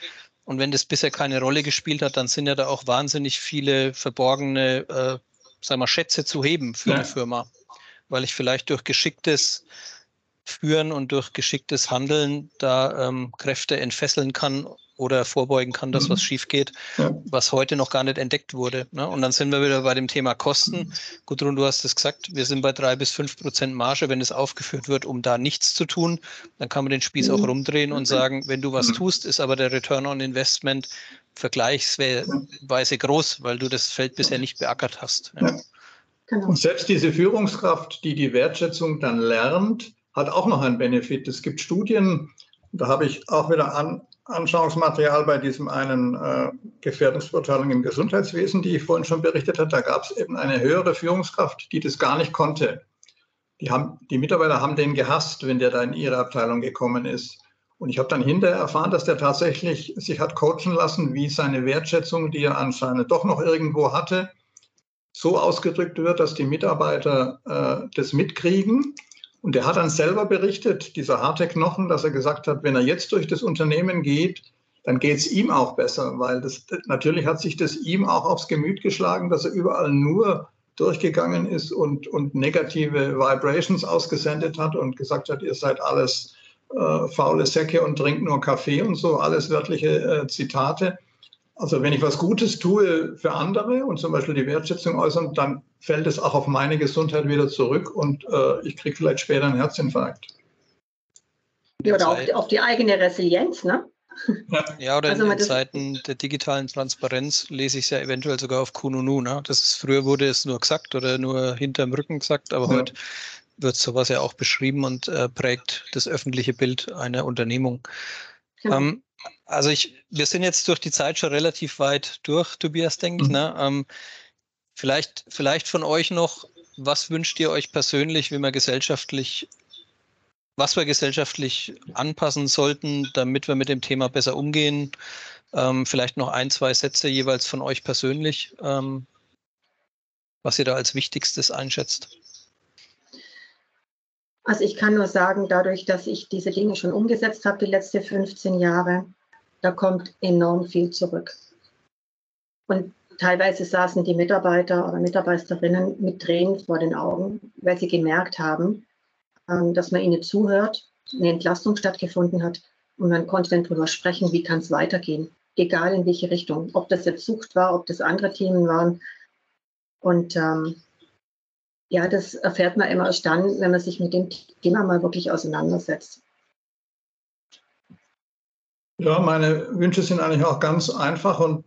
[SPEAKER 2] Und wenn das bisher keine Rolle gespielt hat, dann sind ja da auch wahnsinnig viele verborgene, äh, sagen wir, Schätze zu heben für ja. die Firma. Weil ich vielleicht durch geschicktes führen und durch geschicktes Handeln da ähm, Kräfte entfesseln kann oder vorbeugen kann, dass mhm. was schief geht, ja. was heute noch gar nicht entdeckt wurde. Ne? Und dann sind wir wieder bei dem Thema Kosten. Gudrun, du hast es gesagt, wir sind bei drei bis fünf Prozent Marge, wenn es aufgeführt wird, um da nichts zu tun. Dann kann man den Spieß auch mhm. rumdrehen und sagen, wenn du was mhm. tust, ist aber der Return on Investment vergleichsweise groß, weil du das Feld bisher nicht beackert hast. Ja.
[SPEAKER 4] Genau. Und selbst diese Führungskraft, die die Wertschätzung dann lernt, hat auch noch einen Benefit. Es gibt Studien, da habe ich auch wieder an, Anschauungsmaterial bei diesem einen äh, Gefährdungsbeurteilung im Gesundheitswesen, die ich vorhin schon berichtet habe. Da gab es eben eine höhere Führungskraft, die das gar nicht konnte. Die, haben, die Mitarbeiter haben den gehasst, wenn der da in ihre Abteilung gekommen ist. Und ich habe dann hinterher erfahren, dass der tatsächlich sich hat coachen lassen, wie seine Wertschätzung, die er anscheinend doch noch irgendwo hatte, so ausgedrückt wird, dass die Mitarbeiter äh, das mitkriegen und er hat dann selber berichtet, dieser harte Knochen, dass er gesagt hat, wenn er jetzt durch das Unternehmen geht, dann geht es ihm auch besser, weil das, natürlich hat sich das ihm auch aufs Gemüt geschlagen, dass er überall nur durchgegangen ist und, und negative Vibrations ausgesendet hat und gesagt hat, ihr seid alles äh, faule Säcke und trinkt nur Kaffee und so, alles wörtliche äh, Zitate. Also wenn ich was Gutes tue für andere und zum Beispiel die Wertschätzung äußern, dann fällt es auch auf meine Gesundheit wieder zurück und äh, ich kriege vielleicht später einen Herzinfarkt.
[SPEAKER 3] Ja, oder auf, auf, die eigene Resilienz, ne?
[SPEAKER 2] Ja, oder also in Zeiten der digitalen Transparenz lese ich es ja eventuell sogar auf Kununu. Ne? Das ist, früher wurde es nur gesagt oder nur hinterm Rücken gesagt, aber ja. heute wird sowas ja auch beschrieben und äh, prägt das öffentliche Bild einer Unternehmung. Genau. Ähm, also ich, wir sind jetzt durch die Zeit schon relativ weit durch, Tobias, denke ich. Mhm. Ne? Ähm, vielleicht, vielleicht von euch noch, was wünscht ihr euch persönlich, wie wir gesellschaftlich, was wir gesellschaftlich anpassen sollten, damit wir mit dem Thema besser umgehen? Ähm, vielleicht noch ein, zwei Sätze jeweils von euch persönlich, ähm, was ihr da als Wichtigstes einschätzt.
[SPEAKER 3] Also ich kann nur sagen, dadurch, dass ich diese Dinge schon umgesetzt habe, die letzten 15 Jahre, da kommt enorm viel zurück. Und teilweise saßen die Mitarbeiter oder Mitarbeiterinnen mit Tränen vor den Augen, weil sie gemerkt haben, ähm, dass man ihnen zuhört, eine Entlastung stattgefunden hat und man konnte dann darüber sprechen, wie kann es weitergehen, egal in welche Richtung, ob das jetzt Sucht war, ob das andere Themen waren. Und ähm, ja, das erfährt man immer erst dann, wenn man sich mit dem Thema mal wirklich auseinandersetzt.
[SPEAKER 4] Ja, meine Wünsche sind eigentlich auch ganz einfach und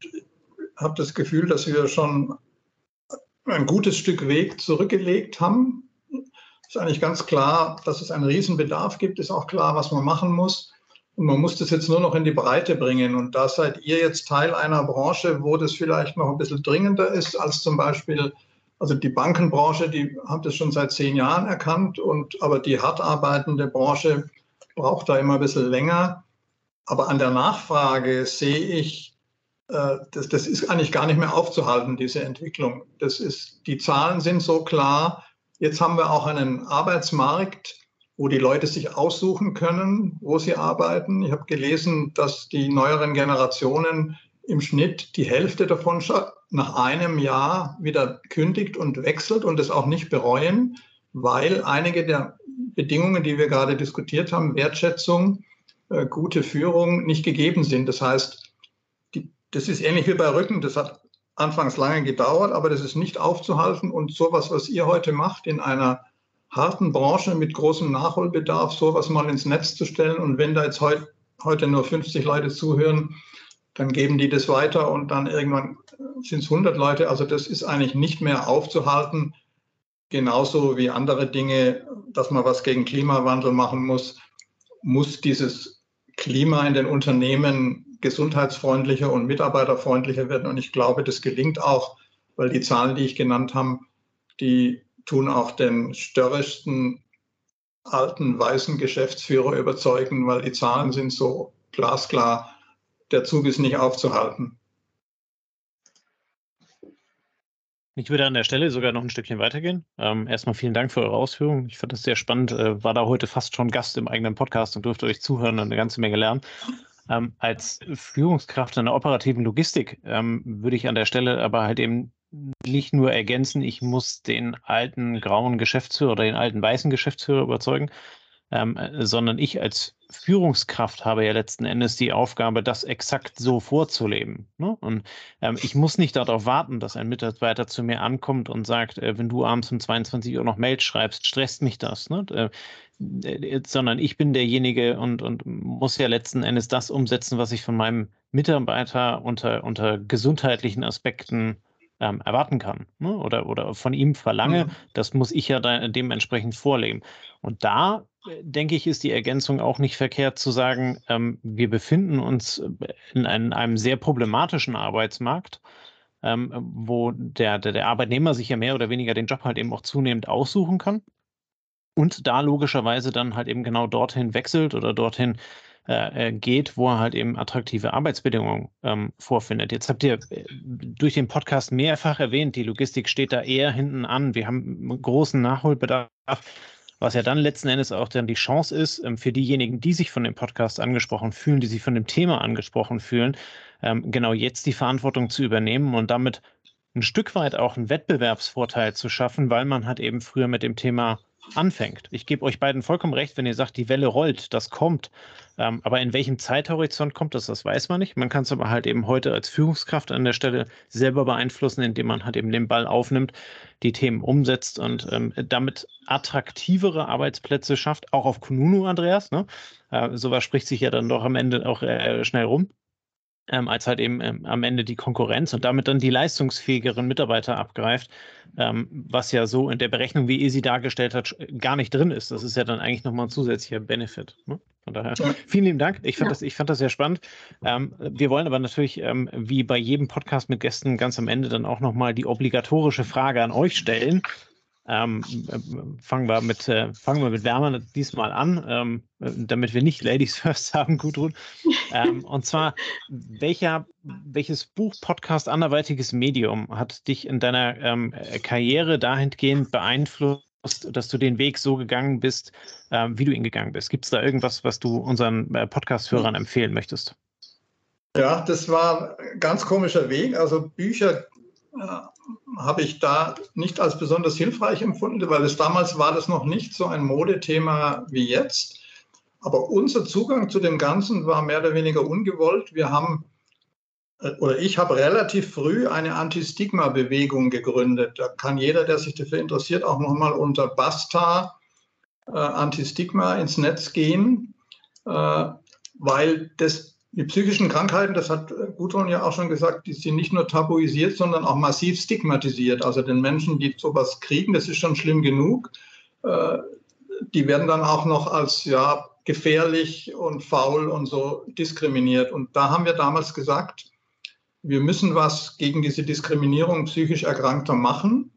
[SPEAKER 4] habe das Gefühl, dass wir schon ein gutes Stück Weg zurückgelegt haben. Es ist eigentlich ganz klar, dass es einen Riesenbedarf gibt, ist auch klar, was man machen muss. Und man muss das jetzt nur noch in die Breite bringen. Und da seid ihr jetzt Teil einer Branche, wo das vielleicht noch ein bisschen dringender ist als zum Beispiel also die Bankenbranche, die haben das schon seit zehn Jahren erkannt, und, aber die hart arbeitende Branche braucht da immer ein bisschen länger. Aber an der Nachfrage sehe ich, das, das ist eigentlich gar nicht mehr aufzuhalten, diese Entwicklung. Das ist, die Zahlen sind so klar. Jetzt haben wir auch einen Arbeitsmarkt, wo die Leute sich aussuchen können, wo sie arbeiten. Ich habe gelesen, dass die neueren Generationen im Schnitt die Hälfte davon nach einem Jahr wieder kündigt und wechselt und es auch nicht bereuen, weil einige der Bedingungen, die wir gerade diskutiert haben, Wertschätzung, äh, gute Führung, nicht gegeben sind. Das heißt, das ist ähnlich wie bei Rücken, das hat anfangs lange gedauert, aber das ist nicht aufzuhalten. Und sowas, was ihr heute macht in einer harten Branche mit großem Nachholbedarf, sowas mal ins Netz zu stellen. Und wenn da jetzt heut, heute nur 50 Leute zuhören, dann geben die das weiter und dann irgendwann sind es 100 Leute. Also das ist eigentlich nicht mehr aufzuhalten, genauso wie andere Dinge, dass man was gegen Klimawandel machen muss, muss dieses Klima in den Unternehmen gesundheitsfreundlicher und mitarbeiterfreundlicher werden. Und ich glaube, das gelingt auch, weil die Zahlen, die ich genannt habe, die tun auch den störrischsten alten weißen Geschäftsführer überzeugen, weil die Zahlen sind so glasklar der Zug ist nicht aufzuhalten.
[SPEAKER 1] Ich würde an der Stelle sogar noch ein Stückchen weitergehen. Ähm, erstmal vielen Dank für eure Ausführungen. Ich fand das sehr spannend. Äh, war da heute fast schon Gast im eigenen Podcast und durfte euch zuhören und eine ganze Menge lernen. Ähm, als Führungskraft in der operativen Logistik ähm, würde ich an der Stelle aber halt eben nicht nur ergänzen, ich muss den alten grauen Geschäftsführer oder den alten weißen Geschäftsführer überzeugen, ähm, sondern ich als Führungskraft habe ja letzten Endes die Aufgabe, das exakt so vorzuleben. Ne? Und ähm, ich muss nicht darauf warten, dass ein Mitarbeiter zu mir ankommt und sagt, äh, wenn du abends um 22 Uhr noch Mail schreibst, stresst mich das. Ne? Äh, äh, sondern ich bin derjenige und, und muss ja letzten Endes das umsetzen, was ich von meinem Mitarbeiter unter, unter gesundheitlichen Aspekten ähm, erwarten kann ne? oder, oder von ihm verlange. Mhm. Das muss ich ja dementsprechend vorleben. Und da denke ich, ist die Ergänzung auch nicht verkehrt zu sagen, ähm, wir befinden uns in einem, einem sehr problematischen Arbeitsmarkt, ähm, wo der, der, der, Arbeitnehmer sich ja mehr oder weniger den Job halt eben auch zunehmend aussuchen kann und da logischerweise dann halt eben genau dorthin wechselt oder dorthin äh, äh geht, wo er halt eben attraktive Arbeitsbedingungen ähm, vorfindet. Jetzt habt ihr äh, durch den Podcast mehrfach erwähnt, die Logistik steht da eher hinten an. Wir haben großen Nachholbedarf was ja dann letzten Endes auch dann die Chance ist, ähm, für diejenigen, die sich von dem Podcast angesprochen fühlen, die sich von dem Thema angesprochen fühlen, ähm, genau jetzt die Verantwortung zu übernehmen und damit ein Stück weit auch einen Wettbewerbsvorteil zu schaffen, weil man halt eben früher mit dem Thema anfängt. Ich gebe euch beiden vollkommen recht, wenn ihr sagt, die Welle rollt, das kommt. Ähm, aber in welchem Zeithorizont kommt das, das weiß man nicht. Man kann es aber halt eben heute als Führungskraft an der Stelle selber beeinflussen, indem man halt eben den Ball aufnimmt, die Themen umsetzt und ähm, damit attraktivere Arbeitsplätze schafft, auch auf Kununu, Andreas. Ne? Äh, sowas spricht sich ja dann doch am Ende auch äh, schnell rum ähm, als halt eben ähm, am Ende die Konkurrenz und damit dann die leistungsfähigeren Mitarbeiter abgreift, ähm, was ja so in der Berechnung, wie ihr sie dargestellt hat, gar nicht drin ist. Das ist ja dann eigentlich nochmal ein zusätzlicher Benefit. Ne? Von daher, vielen lieben Dank. Ich fand, ja. das, ich fand das sehr spannend. Ähm, wir wollen aber natürlich, ähm, wie bei jedem Podcast mit Gästen, ganz am Ende dann auch nochmal die obligatorische Frage an euch stellen. Ähm, äh, fangen, wir mit, äh, fangen wir mit Wärmer diesmal an, ähm, damit wir nicht Ladies First haben, Gudrun. Ähm, und zwar, welcher, welches Buch, Podcast, anderweitiges Medium hat dich in deiner ähm, Karriere dahingehend beeinflusst, dass du den Weg so gegangen bist, äh, wie du ihn gegangen bist? Gibt es da irgendwas, was du unseren äh, Podcast-Hörern empfehlen möchtest?
[SPEAKER 4] Ja, das war ein ganz komischer Weg. Also Bücher habe ich da nicht als besonders hilfreich empfunden, weil es damals war das noch nicht so ein Modethema wie jetzt. Aber unser Zugang zu dem Ganzen war mehr oder weniger ungewollt. Wir haben äh, oder ich habe relativ früh eine Anti-Stigma-Bewegung gegründet. Da kann jeder, der sich dafür interessiert, auch nochmal unter Basta äh, Anti-Stigma ins Netz gehen, äh, weil das die psychischen Krankheiten, das hat Gudrun ja auch schon gesagt, die sind nicht nur tabuisiert, sondern auch massiv stigmatisiert. Also den Menschen, die sowas kriegen, das ist schon schlimm genug. Äh, die werden dann auch noch als ja, gefährlich und faul und so diskriminiert. Und da haben wir damals gesagt, wir müssen was gegen diese Diskriminierung psychisch Erkrankter machen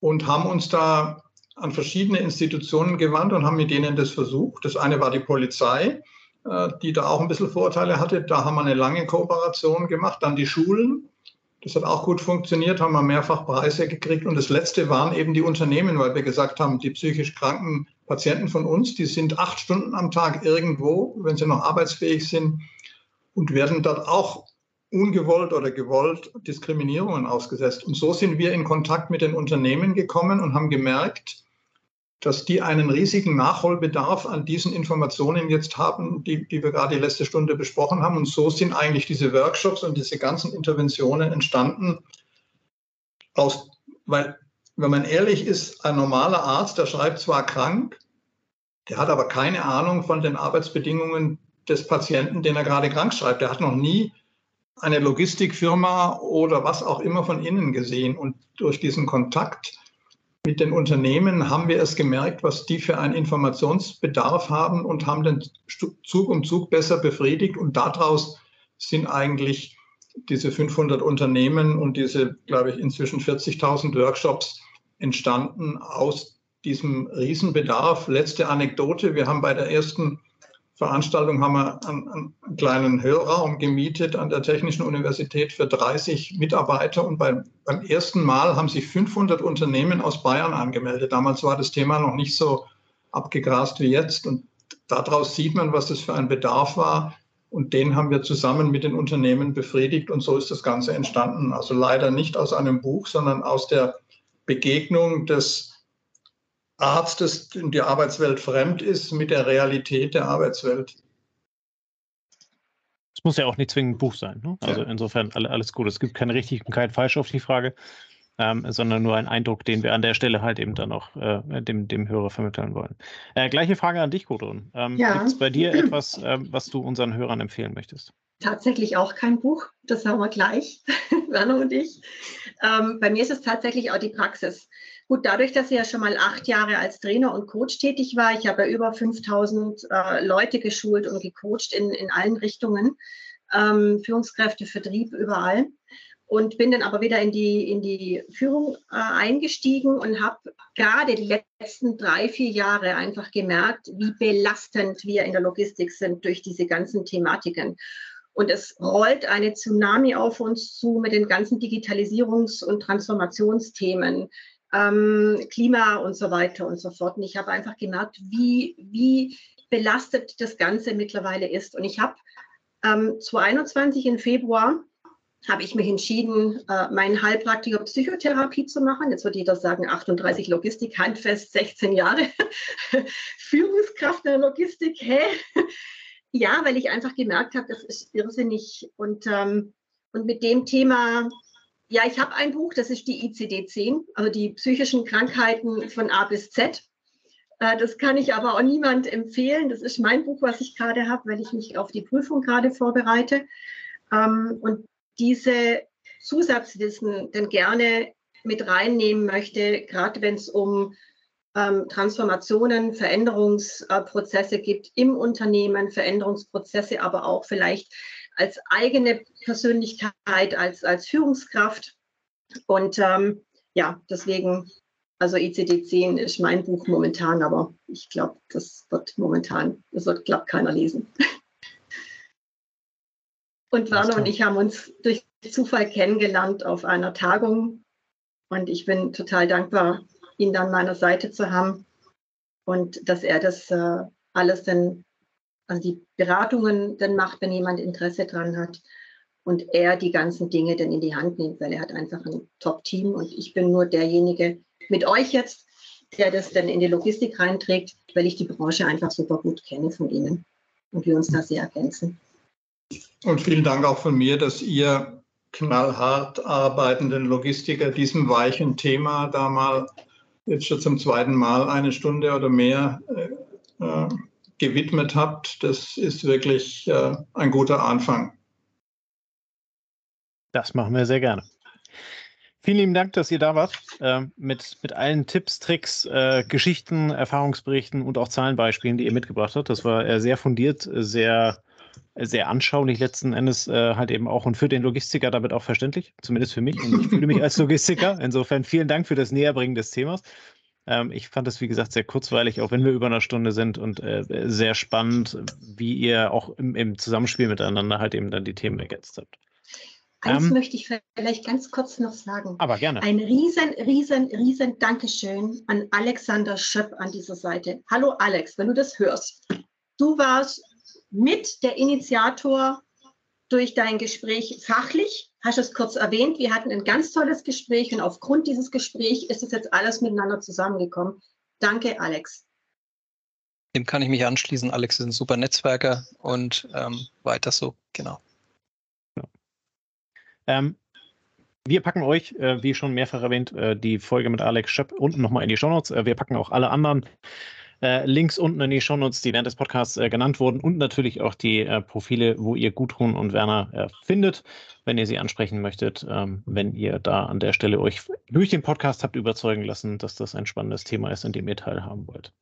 [SPEAKER 4] und haben uns da an verschiedene Institutionen gewandt und haben mit denen das versucht. Das eine war die Polizei äh, die da auch ein bisschen Vorteile hatte. Da haben wir eine lange Kooperation gemacht. Dann die Schulen. Das hat auch gut funktioniert, haben wir mehrfach Preise gekriegt. Und das letzte waren eben die Unternehmen, weil wir gesagt haben, die psychisch kranken Patienten von uns, die sind acht Stunden am Tag irgendwo, wenn sie noch arbeitsfähig sind, und werden dort auch ungewollt oder gewollt Diskriminierungen ausgesetzt. Und so sind wir in Kontakt mit den Unternehmen gekommen und haben gemerkt, dass die einen riesigen Nachholbedarf an diesen Informationen jetzt haben, die, die wir gerade die letzte Stunde besprochen haben. Und so sind eigentlich diese Workshops und diese ganzen Interventionen entstanden, aus, weil, wenn man ehrlich ist, ein normaler Arzt, der schreibt zwar krank, der hat aber keine Ahnung von den Arbeitsbedingungen des Patienten, den er gerade krank schreibt. Der hat noch nie eine Logistikfirma oder was auch immer von innen gesehen. Und durch diesen Kontakt mit den Unternehmen haben wir es gemerkt, was die für einen Informationsbedarf haben und haben den Zug um Zug besser befriedigt. Und daraus sind eigentlich diese 500 Unternehmen und diese, glaube ich, inzwischen 40.000 Workshops entstanden aus diesem Riesenbedarf. Letzte Anekdote. Wir haben bei der ersten Veranstaltung haben wir einen, einen, kleinen Hörraum gemietet an der Technischen Universität für 30 Mitarbeiter und beim, beim ersten Mal haben sich 500 Unternehmen aus Bayern angemeldet. Damals war das Thema noch nicht so abgegrast wie jetzt und daraus sieht man, was das für ein Bedarf war und den haben wir zusammen mit den Unternehmen befriedigt und so ist das Ganze entstanden. Also leider nicht aus einem Buch, sondern aus der Begegnung des Arztes in die Arbeitswelt fremd ist mit der Realität der Arbeitswelt.
[SPEAKER 1] Es muss ja auch nicht zwingend ein Buch sein. Ne? Also insofern alles gut. Es gibt kein richtig und kein falsch auf die Frage ähm, sondern nur ein Eindruck, den wir an der Stelle halt eben dann auch äh, dem, dem Hörer vermitteln wollen. Äh, gleiche Frage an dich, Gudrun. Ähm, ja. Gibt es bei dir etwas, äh, was du unseren Hörern empfehlen möchtest?
[SPEAKER 3] Tatsächlich auch kein Buch, das haben wir gleich, Werner und ich. Ähm, bei mir ist es tatsächlich auch die Praxis. Gut, dadurch, dass ich ja schon mal acht Jahre als Trainer und Coach tätig war, ich habe ja über 5000 äh, Leute geschult und gecoacht in, in allen Richtungen, ähm, Führungskräfte, Vertrieb, überall und bin dann aber wieder in die, in die Führung äh, eingestiegen und habe gerade die letzten drei, vier Jahre einfach gemerkt, wie belastend wir in der Logistik sind durch diese ganzen Thematiken. Und es rollt eine Tsunami auf uns zu mit den ganzen Digitalisierungs- und Transformationsthemen, ähm, Klima und so weiter und so fort. Und ich habe einfach gemerkt, wie, wie belastet das Ganze mittlerweile ist. Und ich habe ähm, 2021 im Februar habe ich mich entschieden, äh, meinen Heilpraktiker Psychotherapie zu machen. Jetzt wird jeder sagen, 38 Logistik, handfest, 16 Jahre Führungskraft in der Logistik. Hä? Ja, weil ich einfach gemerkt habe, das ist irrsinnig. Und, ähm, und mit dem Thema, ja, ich habe ein Buch, das ist die ICD-10, also die psychischen Krankheiten von A bis Z. Äh, das kann ich aber auch niemand empfehlen. Das ist mein Buch, was ich gerade habe, weil ich mich auf die Prüfung gerade vorbereite. Ähm, und diese Zusatzwissen denn gerne mit reinnehmen möchte, gerade wenn es um ähm, Transformationen, Veränderungsprozesse gibt im Unternehmen, Veränderungsprozesse, aber auch vielleicht als eigene Persönlichkeit, als, als Führungskraft. Und ähm, ja, deswegen, also ICD-10 ist mein Buch momentan, aber ich glaube, das wird momentan, das wird, glaube keiner lesen. Und Werner und ich haben uns durch Zufall kennengelernt auf einer Tagung. Und ich bin total dankbar, ihn an meiner Seite zu haben und dass er das äh, alles dann, also die Beratungen dann macht, wenn jemand Interesse dran hat und er die ganzen Dinge dann in die Hand nimmt, weil er hat einfach ein Top-Team und ich bin nur derjenige mit euch jetzt, der das dann in die Logistik reinträgt, weil ich die Branche einfach super gut kenne von Ihnen und wir uns da sehr ergänzen.
[SPEAKER 4] Und vielen Dank auch von mir, dass ihr knallhart arbeitenden Logistiker diesem weichen Thema da mal jetzt schon zum zweiten Mal eine Stunde oder mehr äh, äh, gewidmet habt. Das ist wirklich äh, ein guter Anfang.
[SPEAKER 1] Das machen wir sehr gerne. Vielen lieben Dank, dass ihr da wart. Äh, mit, mit allen Tipps, Tricks, äh, Geschichten, Erfahrungsberichten und auch Zahlenbeispielen, die ihr mitgebracht habt. Das war äh, sehr fundiert, sehr sehr anschaulich letzten Endes äh, halt eben auch und für den Logistiker damit auch verständlich, zumindest für mich. Und ich fühle mich als Logistiker. Insofern vielen Dank für das Näherbringen des Themas. Ähm, ich fand es, wie gesagt, sehr kurzweilig, auch wenn wir über einer Stunde sind und äh, sehr spannend, wie ihr auch im, im, Zusammenspiel miteinander halt eben dann die Themen ergänzt habt.
[SPEAKER 3] Eins ähm, möchte ich vielleicht ganz kurz noch sagen.
[SPEAKER 1] Aber gerne.
[SPEAKER 3] Ein riesen, riesen, riesen Dankeschön an Alexander Schöpp an dieser Seite. Hallo Alex, wenn du das hörst. Du warst mit der Initiator durch dein Gespräch fachlich. Hast du es kurz erwähnt. Wir hatten ein ganz tolles Gespräch und aufgrund dieses Gesprächs ist es jetzt alles miteinander zusammengekommen. Danke, Alex.
[SPEAKER 2] Dem kann ich mich anschließen. Alex ist ein super Netzwerker und ähm, weiter so, genau.
[SPEAKER 1] Ja. Ähm, wir packen euch, äh, wie schon mehrfach erwähnt, äh, die Folge mit Alex Schöpp unten nochmal in die Shownotes. Äh, wir packen auch alle anderen äh, Links unten in die Shownotes, die während des Podcasts äh, genannt wurden und natürlich auch die äh, Profile, wo ihr Gudrun und Werner äh, findet, wenn ihr sie ansprechen möchtet, ähm, wenn ihr da an der Stelle euch durch den Podcast habt überzeugen lassen, dass das ein spannendes Thema ist, an dem ihr teilhaben wollt.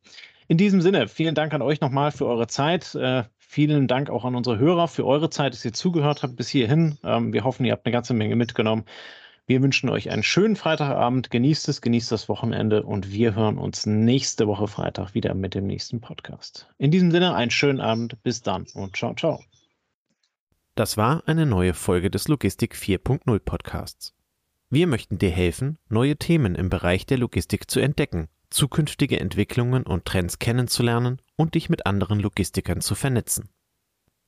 [SPEAKER 1] In diesem Sinne, vielen Dank an euch nochmal für eure Zeit. Äh, vielen Dank auch an unsere Hörer für eure Zeit, dass ihr zugehört habt bis hierhin. Ähm, wir hoffen, ihr habt eine ganze Menge mitgenommen. Wir wünschen euch einen schönen Freitagabend. Genießt es, genießt das Wochenende und wir hören uns nächste Woche Freitag wieder mit dem nächsten Podcast. In diesem Sinne, einen schönen Abend. Bis dann und ciao, ciao.
[SPEAKER 5] Das war eine neue Folge des Logistik 4.0 Podcasts. Wir möchten dir helfen, neue Themen im Bereich der Logistik zu entdecken, zukünftige Entwicklungen und Trends kennenzulernen und dich mit anderen Logistikern zu vernetzen.